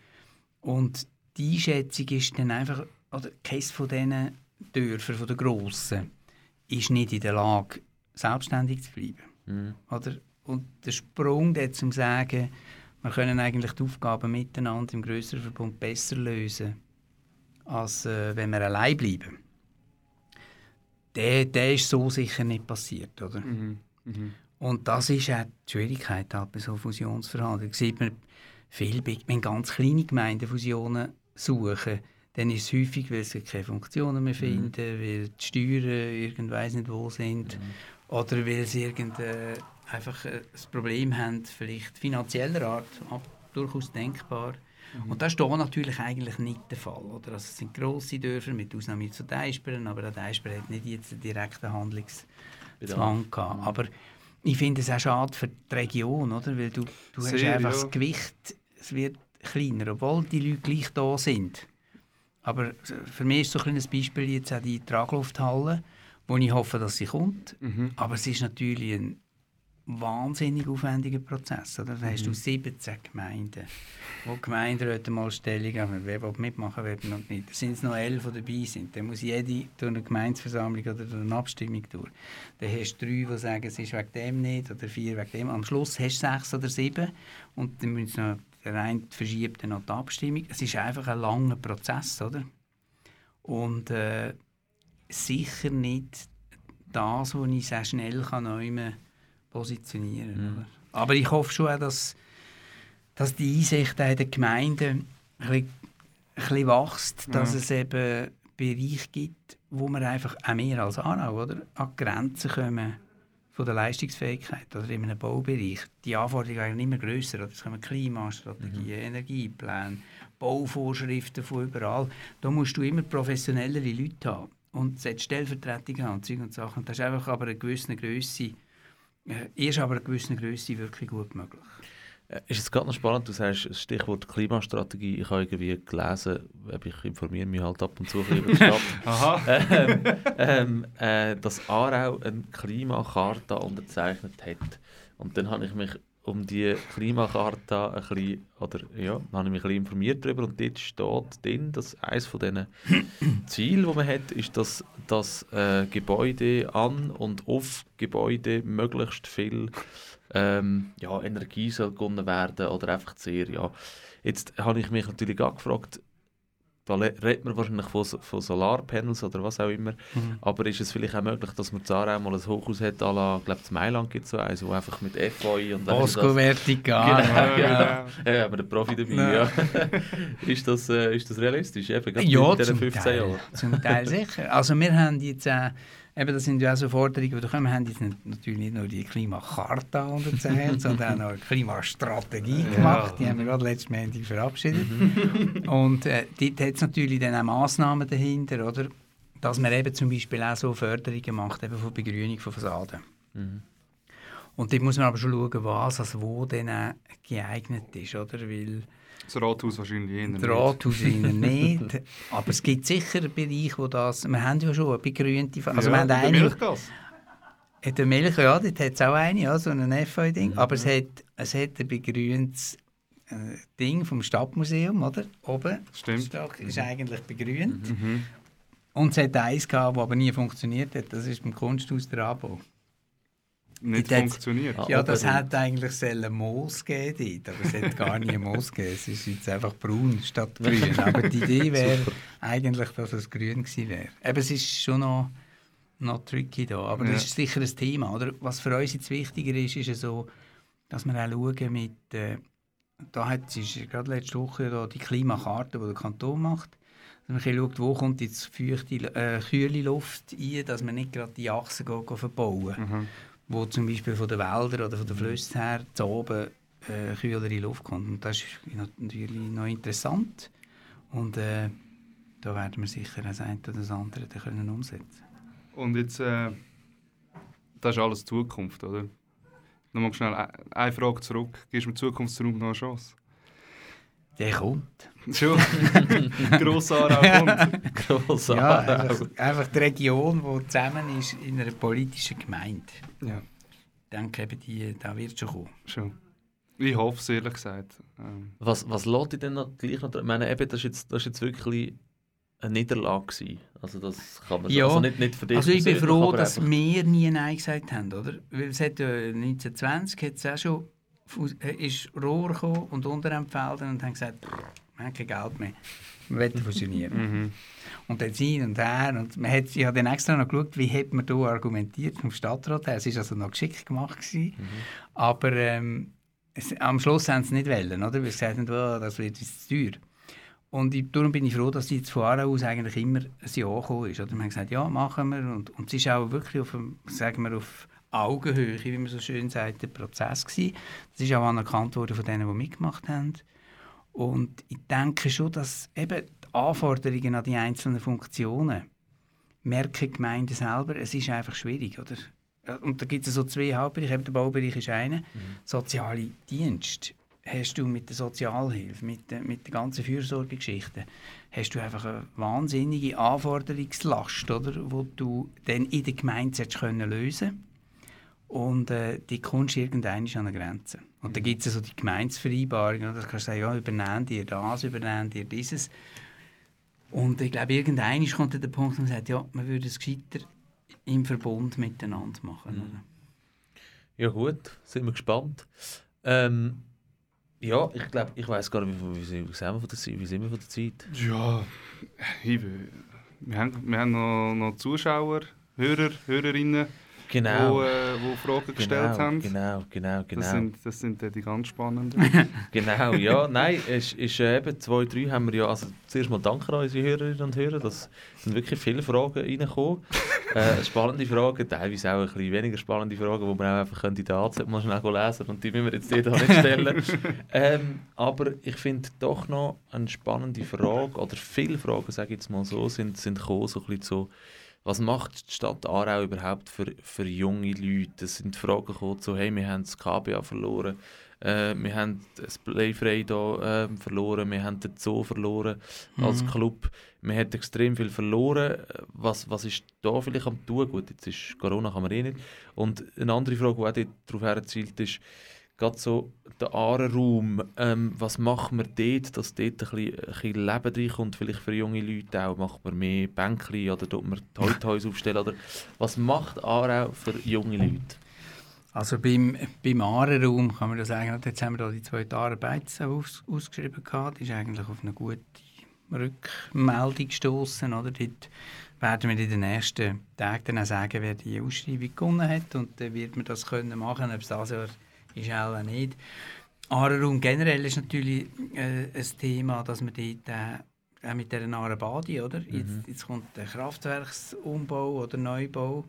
Und die Einschätzung ist dann einfach, oder keines von diesen Dörfern, von den Grossen, ist nicht in der Lage, selbstständig zu bleiben. Mhm. Oder? Und der Sprung dort zum sagen, wir können eigentlich die Aufgaben miteinander im größeren Verbund besser lösen, als äh, wenn wir allein bleiben. Der, der ist so sicher nicht passiert. Oder? Mhm. Mhm. Und das ist auch die Schwierigkeit halt bei so Fusionsverhandlungen. Sieht man viel, wenn ganz kleine Gemeinden Fusionen suchen, dann ist es häufig, weil sie keine Funktionen mehr finden, weil die Steuern irgend weiss nicht wo sind oder weil sie äh, einfach äh, ein Problem haben, vielleicht finanzieller Art, durchaus denkbar. Und das ist hier natürlich eigentlich nicht der Fall. Oder? Also es sind grosse Dörfer, mit Ausnahme zu Deisperen, aber auch Deisperen hat nicht jetzt einen direkten Handlungszwang gehabt. Aber ich finde es auch schade für die Region, oder? weil du, du hast Sehr, einfach ja. das Gewicht, es wird kleiner, obwohl die Leute gleich da sind. Aber für mich ist so ein Beispiel jetzt auch die Traglufthalle, wo ich hoffe, dass sie kommt. Mhm. Aber es ist natürlich ein wahnsinnig aufwendiger Prozess. Oder? Da hast Mhm. du 17 Gemeinden, wo die Gemeinderäte mal Stellung haben, wer will mitmachen will noch nicht. Da sind es noch elf, die dabei sind. Dann muss jede durch eine Gemeindeversammlung oder durch eine Abstimmung durch. Dann hast du drei, die sagen, es ist wegen dem nicht oder vier wegen dem. Am Schluss hast du sechs oder sieben und dann müssen noch, der eine verschiebt dann noch die Abstimmung. Es ist einfach ein langer Prozess, oder? Und äh, sicher nicht das, was ich sehr schnell kann positionieren. Mhm. Aber ich hoffe schon, auch, dass, dass die Einsicht in den Gemeinden ein bisschen, ein bisschen wächst, dass Ja. es eben Bereiche gibt, wo man einfach auch mehr als Aarau oder, an die Grenzen kommen von der Leistungsfähigkeit oder in einem Baubereich. Die Anforderungen werden immer grösser. oder? Es kommen Klimastrategien, Energiepläne, Bauvorschriften von überall. Da musst du immer professionellere Leute haben und es hat Stellvertretung haben und Zeug und Sachen. Das ist einfach aber eine gewisse Größe, äh, erst aber eine gewisse Größe wirklich gut möglich. Äh, Ist jetzt gerade noch spannend, du sagst das Stichwort Klimastrategie. Ich habe irgendwie gelesen, ich informiere mich halt ab und zu über die Stadt, Aha. ähm, ähm, äh, dass Aarau eine Klimakarte unterzeichnet hat. Und dann habe ich mich um die Klimakarte ein bisschen, oder ja, habe ich mich ein bisschen informiert darüber und dort steht drin, dass eines von diesen Zielen, die man hat, ist, dass, dass äh, Gebäude an und auf Gebäude möglichst viel ähm, ja, Energie soll gewonnen werden oder einfach sehr, ja. Jetzt habe ich mich natürlich auch gefragt, da redet man wahrscheinlich von, von Solarpanels oder was auch immer, aber ist es vielleicht auch möglich, dass man da auch mal ein Hochhaus hat, à la, ich glaube, in Mailand gibt es so eins, wo einfach mit FOI und Bosco Vertical. Genau, Ja, genau. ja. Ja, aber der Profi dabei, Nein. ja. ist, das, äh, ist das realistisch? Eben, gerade Ja, in diesen zum 15 Teil, Jahren. zum Teil sicher. Also wir haben jetzt, äh, eben das sind ja auch so Forderungen, die da kommen, wir haben jetzt natürlich nicht nur die Klimakarte unterzeichnet, sondern auch noch eine Klimastrategie Ja. gemacht. Die haben wir gerade letztes Montag verabschiedet. Und äh, dort hat es natürlich dann auch Massnahmen dahinter, oder? dass man eben zum Beispiel auch so Förderungen macht, eben von Begrünung von Fassaden. Mhm. Und dort muss man aber schon schauen, was, also wo auch geeignet ist, oder? Weil Das Rathaus wahrscheinlich eher nicht. der Rathaus innen nicht. Aber es gibt sicher einen Bereich, wo das... Wir haben ja schon eine begrünte... Also ja, wir haben eine... Milchgas. In der Milch, ja, dort hat es auch eine, ja, so ein FI-Ding. Mhm. Aber es hat, es hat ein begrüntes äh, Ding vom Stadtmuseum, oder? Oben. Stimmt. Das Stock ist eigentlich begrünt. Mhm. Und es hat eins gehabt, das aber nie funktioniert hat. Das ist beim Kunsthaus der Abo. Nicht Die hat's- funktioniert. Ja, das hat eigentlich sollen Moos geben dort, aber es hat gar nie Moos gegeben. Es ist jetzt einfach braun statt grün. Aber die Idee wäre eigentlich, dass es grün gewesen wäre. Eben, es ist schon noch, noch tricky da, aber Ja. das ist sicher ein Thema. Oder? Was für uns jetzt wichtiger ist, ist ja so, dass wir auch schauen mit, äh, da hat es ist gerade letzte Woche da die Klimakarte, die der Kanton macht, dass man schaut, wo kommt jetzt feuchte, äh, kühle Luft ein, dass man nicht gerade die Achsen geht, geht verbauen Mhm. Wo zum Beispiel von den Wäldern oder von den Flüssen her zu oben äh, kühlere Luft kommt. Und das ist natürlich noch interessant. Und äh, da werden wir sicher das eine oder das andere dann können umsetzen Und jetzt, äh, das ist alles Zukunft, oder? Nochmal schnell e- eine Frage zurück. Gibst du mir Zukunftsraum noch eine Chance? Der kommt. Schon. Grossaarau kommt. Gross Ja, einfach, einfach die Region, die zusammen ist in einer politischen Gemeinde. Ja, Ich denke, eben die, da wird schon kommen. schon. Ich hoffe es, ehrlich gesagt. Ähm, Was, was lässt dich denn noch gleich noch... Ich meine, eben, das ist jetzt, das ist jetzt wirklich eine Niederlage gewesen. Also das kann man Ja. also nicht, nicht für dich Also ich bin froh, dass einfach- wir nie Nein gesagt haben, oder? Weil es hat ja 1920 hat's auch schon ist Rohr gekommen und Unterempfelden und haben gesagt, wir haben kein Geld mehr. Wir wollen fusionieren. mhm. und dann hin und her. Und man hat, ich habe dann extra noch geschaut, wie hat man da argumentiert vom Stadtrat her. Es war also noch geschickt gemacht. Gewesen. Aber ähm, es, am Schluss haben sie nicht wollen, oder? Weil sie gesagt haben, oh, das wird jetzt zu teuer. Und ich, darum bin ich froh, dass jetzt von Aarau aus eigentlich immer ein Ja gekommen ist. Oder? Wir haben gesagt, ja, machen wir. Und, und es ist auch wirklich auf, sagen wir, auf Augenhöhe, wie man so schön sagt, der Prozess gewesen. Das ist auch anerkannt worden von denen, die mitgemacht haben. Und ich denke schon, dass eben die Anforderungen an die einzelnen Funktionen merken die Gemeinden selber, es ist einfach schwierig, oder? Und da gibt es so zwei Hauptbereiche, eben der Baubereich ist einer, soziale Dienst hast du mit der Sozialhilfe, mit, der- mit den ganzen Fürsorgegeschichten, hast du einfach eine wahnsinnige Anforderungslast, oder, wo du dann in der Gemeinde können lösen und äh, die kommst irgendwann an eine Grenze. Und dann gibt es so die Gemeinsvereinbarungen, oder? da kannst du sagen, ja, übernehmen dir das, übernehmen dir dieses. Und ich glaube, irgendwann kommt dann der Punkt, wo man sagt, ja, man würde es gescheiter im Verbund miteinander machen. oder? Ja gut, sind wir gespannt. Ähm, ja, ich glaube, ich weiß gar nicht, wie, wie, wie, sind wir von der Zeit, wie sind wir von der Zeit? Ja, ich will wir haben, wir haben noch, noch Zuschauer, Hörer, Hörerinnen, Genau. die, äh, die Fragen gestellt genau, haben. Genau, genau, genau. Das sind, das sind die ganz spannenden. Genau, ja, nein, es ist äh, eben, zwei, drei haben wir ja, also zuerst mal danke an unsere Hörerinnen und Hörer, das sind wirklich viele Fragen reingekommen. äh, spannende Fragen, teilweise auch ein bisschen weniger spannende Fragen, die man auch einfach in der AZ mal schnell lesen und die müssen wir jetzt hier nicht stellen. ähm, aber ich finde doch noch eine spannende Frage, oder viele Fragen, sage ich jetzt mal so, sind, sind gekommen, so ein bisschen so, was macht die Stadt Aarau überhaupt für, für junge Leute? Es sind Fragen gekommen, so, hey, wir haben das KBA verloren, äh, wir haben das Playfrei da, äh, verloren, wir haben den Zoo verloren als Mhm. Club. Wir haben extrem viel verloren. Was, was ist da vielleicht am tun? Gut, jetzt ist Corona, kann man eh nicht. Und eine andere Frage, die auch darauf herzielt, ist, gerade so der Aare-Raum, ähm, was macht man dort, dass dort ein bisschen, ein bisschen Leben reinkommt, vielleicht für junge Leute auch, macht man mehr Bänkli oder tut man Toy-Toys aufstellen, oder was macht Aarau für junge Leute? Also beim, beim Aare-Raum kann man das sagen, jetzt haben wir da die zweite Aare-Beiz aus, ausgeschrieben gehabt, die ist eigentlich auf eine gute Rückmeldung gestoßen, oder? Dort werden wir in den nächsten Tagen dann auch sagen, wer die Ausschreibung gewonnen hat. Und dann wird man das können machen, ob es das Jahr ist auch nicht. Aare-Raum generell ist natürlich äh, ein Thema, dass man dort äh, auch mit dieser Aare Badi, oder? Jetzt, jetzt kommt der Kraftwerksumbau oder Neubau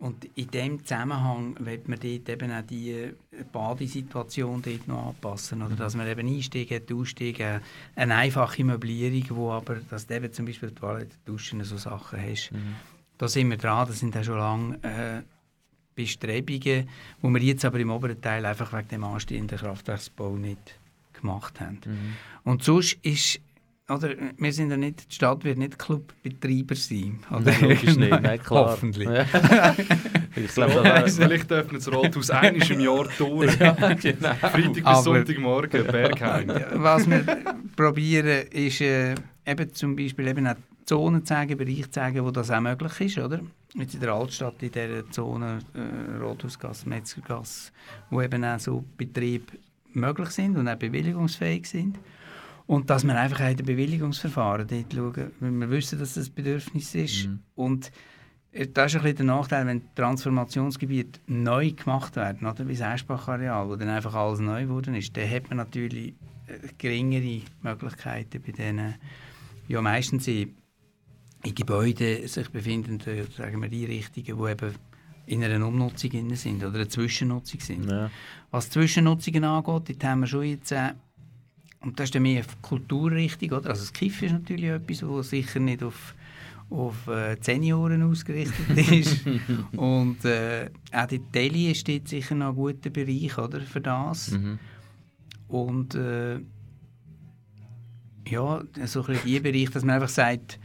und in dem Zusammenhang wird man dort eben auch die Badesituation dort noch anpassen. Oder dass man eben Einstieg hat, Ausstieg, äh, eine einfache Möblierung, wo aber, dass du eben zum Beispiel Toilette, Duschen, so Sachen hast. Da sind wir dran, das sind auch schon lange äh, Bestrebungen, die wir jetzt aber im oberen Teil einfach wegen dem anstehenden Kraftwerksbau nicht gemacht haben. Und sonst ist oder, wir sind ja nicht, die Stadt wird nicht Clubbetreiber sein. Oder? Logisch nicht, nein, klar. Hoffentlich. Ja. ich glaube, da wäre- Vielleicht öffnet das Rathaus einmal im Jahr Tore. ja, genau. Freitag bis Aber- Sonntagmorgen, Bergheim. Was wir probieren, ist äh, eben zum Beispiel eben auch Zonen zu sagen, Bereiche zu sagen, wo das auch möglich ist, oder? Jetzt in der Altstadt, in dieser Zone, äh, Rothausgasse, Metzgergasse, wo eben auch so Betriebe möglich sind und auch bewilligungsfähig sind. Und dass wir einfach auch in den Bewilligungsverfahren dort schauen, weil wir wissen, dass das ein Bedürfnis ist. Und äh, das ist ein bisschen der Nachteil, wenn Transformationsgebiete neu gemacht werden, oder? wie das Eschbach-Areal, wo dann einfach alles neu geworden ist, dann hat man natürlich äh, geringere Möglichkeiten bei denen, ja meistens in, in Gebäuden sich befindenden, sagen wir, Einrichtungen, die eben in einer Umnutzung sind oder eine Zwischennutzung sind. Ja. Was Zwischennutzungen angeht, dort haben wir schon jetzt, äh, und das ist dann mehr Kulturrichtung, oder? Also das Kiff ist natürlich etwas, was sicher nicht auf, auf äh, Senioren ausgerichtet ist. und äh, auch die Tele ist dort sicher noch ein guter Bereich, oder, für das. Mhm. Und äh, ja, so ein bisschen Bereich, dass man einfach sagt,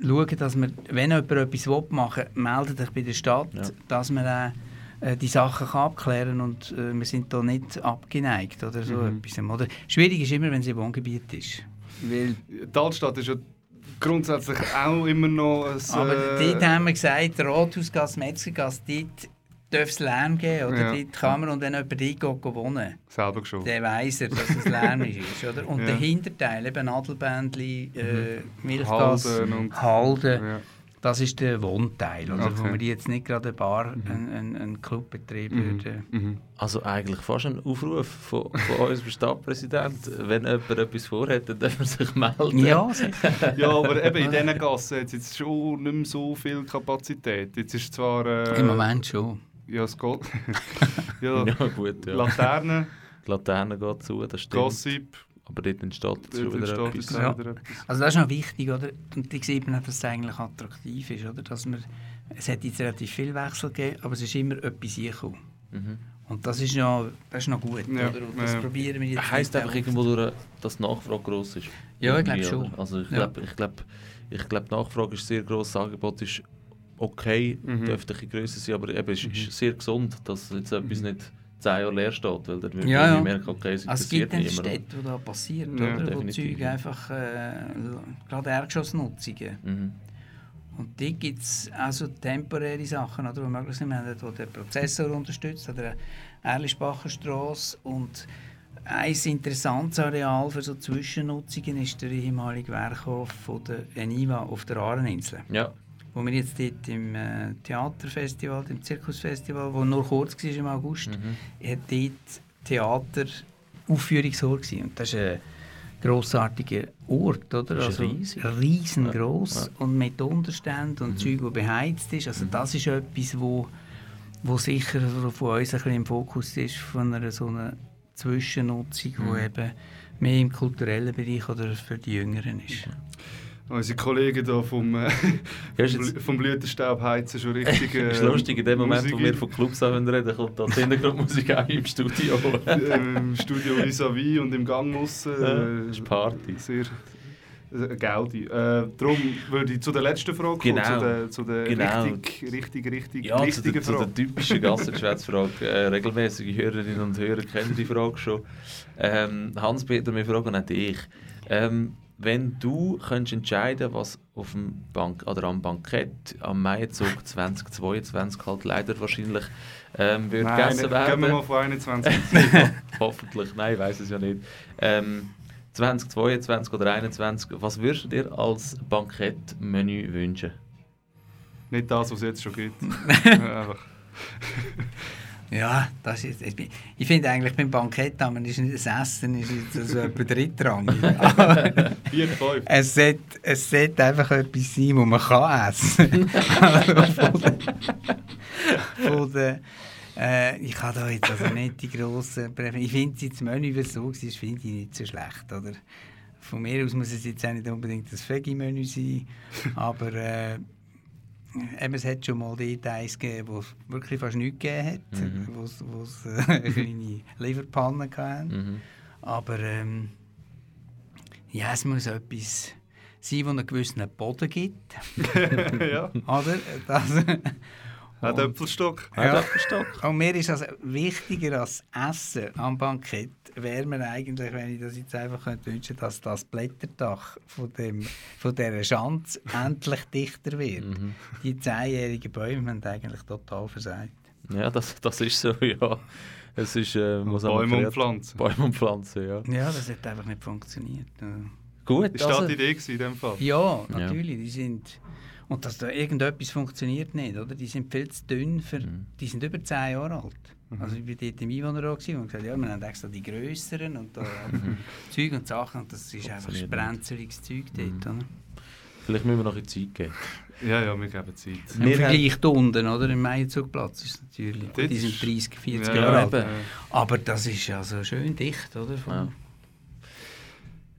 schauen, dass man, wenn jemand etwas machen will, meldet dich bei der Stadt, Ja. dass man auch äh, die Sachen kann abklären und äh, wir sind da nicht abgeneigt oder so Mhm. etwas. Oder? Schwierig ist immer, wenn es im Wohngebiet ist. Weil, Die Altstadt ist ja grundsätzlich auch immer noch ein... aber äh, dort haben wir gesagt, Rathausgasse, Metzgergasse, dort darf es Lärm geben. Oder? Ja. Kann man, und wenn jemand dort geht, geht wohnen Selber schon. dann weiss er, dass es lärmig ist. Oder? Und Ja. der Hinterteil, eben Nadelbändli, äh, Milchgas, Halden und- Halden, Ja. das ist der Wohnteil. Oder? Wo Okay. wir jetzt nicht gerade eine Bar, einen, einen, einen Clubbetrieb würden. Mhm. Also eigentlich fast ein Aufruf von, von unserem Stadtpräsidenten. Wenn jemand etwas vorhat, dann darf er sich melden. Ja. Ja, aber eben in diesen Gassen hat es jetzt schon nicht mehr so viel Kapazität. Jetzt ist zwar... Äh, Im Moment schon. Ja, es geht. ja, Ja, gut, ja. Laterne, Die Laterne geht zu, das stimmt. Gossip, Aber dort entsteht jetzt schon wieder etwas. Ja. auch wieder etwas. Also das ist noch wichtig, oder? Und man auch, dass es eigentlich attraktiv ist, oder? Dass man, es hat jetzt relativ viel Wechsel gegeben, aber es ist immer etwas gekommen. Mhm. Und das ist noch, das ist noch gut, Ja, oder? Und das ja. probieren wir jetzt Heisst nicht einfach irgendwo durch, dass die Nachfrage gross ist. Ja, ich glaube schon. Also ich glaube, ich glaube, ich glaube, die Nachfrage ist sehr gross, das Angebot ist okay, Mhm. dürfte ein grösser sein, aber eben, es ist sehr gesund, dass jetzt etwas nicht zehn Jahre leer steht, weil dann würde Ja, ja. merken, okay, es Also es gibt interessiert. Städte, wo das passiert, Ja, oder? Wo Zeug einfach, äh, gerade Erdgeschossnutzungen. Mhm. Und dort gibt es also temporäre Sachen, oder, die möglich sind. Wir haben dort den Prozessor unterstützt, an der Erlischbacher Straße und ein interessantes Areal für so Zwischennutzungen ist der ehemalige Werkhof von der Eniva auf der Aareninsel. Ja. Wo wir jetzt dort im äh, Theaterfestival, im Zirkusfestival, wo nur kurz war im August, Mhm. hat dort Theater Aufführungsort gewesen. Und das ist ein grossartiger Ort, oder? Das ist also riesig. riesengroß Ja, und mit Unterständen und Mhm. Zeug, wo beheizt ist. Also das ist etwas, wo, wo sicher von uns ein bisschen im Fokus ist von einer so einer Zwischennutzung, Mhm. wo eben mehr im kulturellen Bereich oder für die Jüngeren ist. Unsere Kollegen hier vom, äh, vom, Blütenstaub heizen schon richtig. Äh, ist lustig, in dem Moment, wo Musik wir von Clubs reden, kommt da die Hintergrundmusik auch im Studio. im Studio vis-à-vis und im Gang aussen. Ja, äh, ist Party. Sehr äh, Gaudi. Äh, darum würde ich zu der letzten Frage kommen, Genau. zu der, zu der Genau. richtig, richtig, richtig, Ja, zu richtigen der, zu Frage. der typischen Gassengeschwätzfrage. Äh, regelmäßige Hörerinnen und Hörer kennen die Frage schon. Ähm, Hans-Peter, wir fragen auch dich. Ähm, wenn du könntest entscheiden was auf dem Bank oder am Bankett am Maizug 2022 halt leider wahrscheinlich ähm, wird Nein, gegessen gehen wir werden. mal von 21. Hoffentlich, nein, ich weiß es ja nicht. Ähm, 2022 oder 2021, was würdest du dir als Bankettmenü wünschen? Nicht das, was es jetzt schon gibt. Einfach. Ja, das ist, ich bin- ich finde eigentlich beim Bankett aber ist nicht das Essen, ist jetzt so etwa drittrangig. 4, 5. es sollte, es sollte einfach etwas sein, das man kann essen der, äh, Ich habe da jetzt also nicht die grossen Präferenzen. Ich finde das Menü, wie es so war, finde ich nicht so schlecht. Oder? Von mir aus muss es jetzt auch nicht unbedingt das Veggie-Menü sein, aber äh, eben, es hat schon mal dort eins gegeben, wo es wirklich fast nichts gegeben hat, Mhm. wo es- äh, eine kleine Leberpanne hatten. Mhm. Aber ähm, ja, es muss etwas sein, das einen gewissen Boden gibt. ja. Oder? Das, Ein und, Äpfelstock. Ja. Stock. und mir ist also wichtiger als Essen am Bankett, wäre mir eigentlich, wenn ich das jetzt einfach könnte wünschen dass das Blätterdach von, dem, von dieser Schanze endlich dichter wird. Mhm. Die zehnjährigen Bäume haben eigentlich total versagt. Ja, das, das ist so, ja. Es ist, äh, muss Bäume und Pflanzen. Bäume und Pflanzen, ja. Ja, das hat einfach nicht funktioniert. Gut, Das war also, die Idee in dem Fall. Ja, natürlich. Die sind, und dass da irgendetwas funktioniert nicht, oder? Die sind viel zu dünn, für, Mhm. die sind über 10 Jahre alt. Also ich war dort im Einwohnerrat gewesen und gesagt, ja, wir haben extra die grösseren und da Zeug und Sachen und das ist einfach Funktioniert sprenzeliges Zeug dort, oder? vielleicht müssen wir noch ein Zeit geben. Ja, ja, wir geben Zeit. Im Wir Vergleich da unten, oder? Im Meierzugplatz ist es natürlich, Dort die sind 30, 40 Ja, Jahre ja, eben. äh, Aber das ist ja so schön dicht, oder? Von,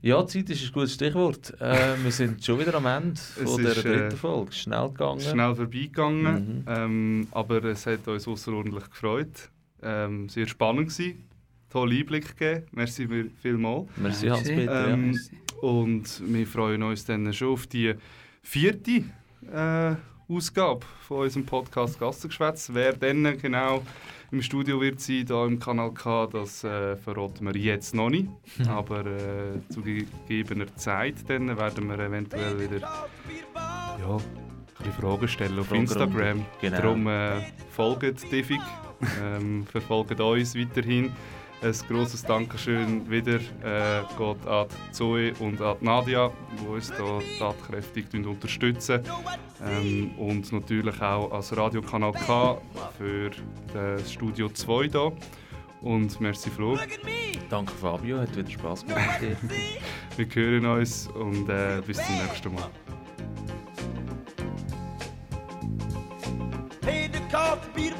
Ja. Zeit ist ein gutes Stichwort. Äh, wir sind schon wieder am Ende von ist, äh, dritten Folge. Schnell gegangen. schnell vorbeigegangen. Mhm. Ähm, aber es hat uns außerordentlich gefreut. Ähm, sehr spannend gewesen. Tollen Einblick gegeben. Merci vielmals. Merci, Hans-Peter. Ähm, ja. Und wir freuen uns dann schon auf die vierte äh, Ausgabe von unserem Podcast Gassengeschwätz. Wer dann genau im Studio wird sein, da im Kanal K, das äh, verraten wir jetzt noch nicht. Aber äh, zu gegebener Zeit dann werden wir eventuell wieder ja, ein Fragen stellen auf Fragerunde. Instagram. Genau. Darum äh, folgt Diffig, ähm, verfolgt uns weiterhin. Ein grosses Dankeschön wieder äh, geht an Zoe und an die Nadia, die uns hier tatkräftig unterstützen. Ähm, und natürlich auch als Radiokanal K für das Studio 2 hier. Und merci Flo. Danke Fabio, hat wieder Spass gemacht. mit dir. Wir hören uns und äh, bis zum nächsten Mal. Paid the cost to be the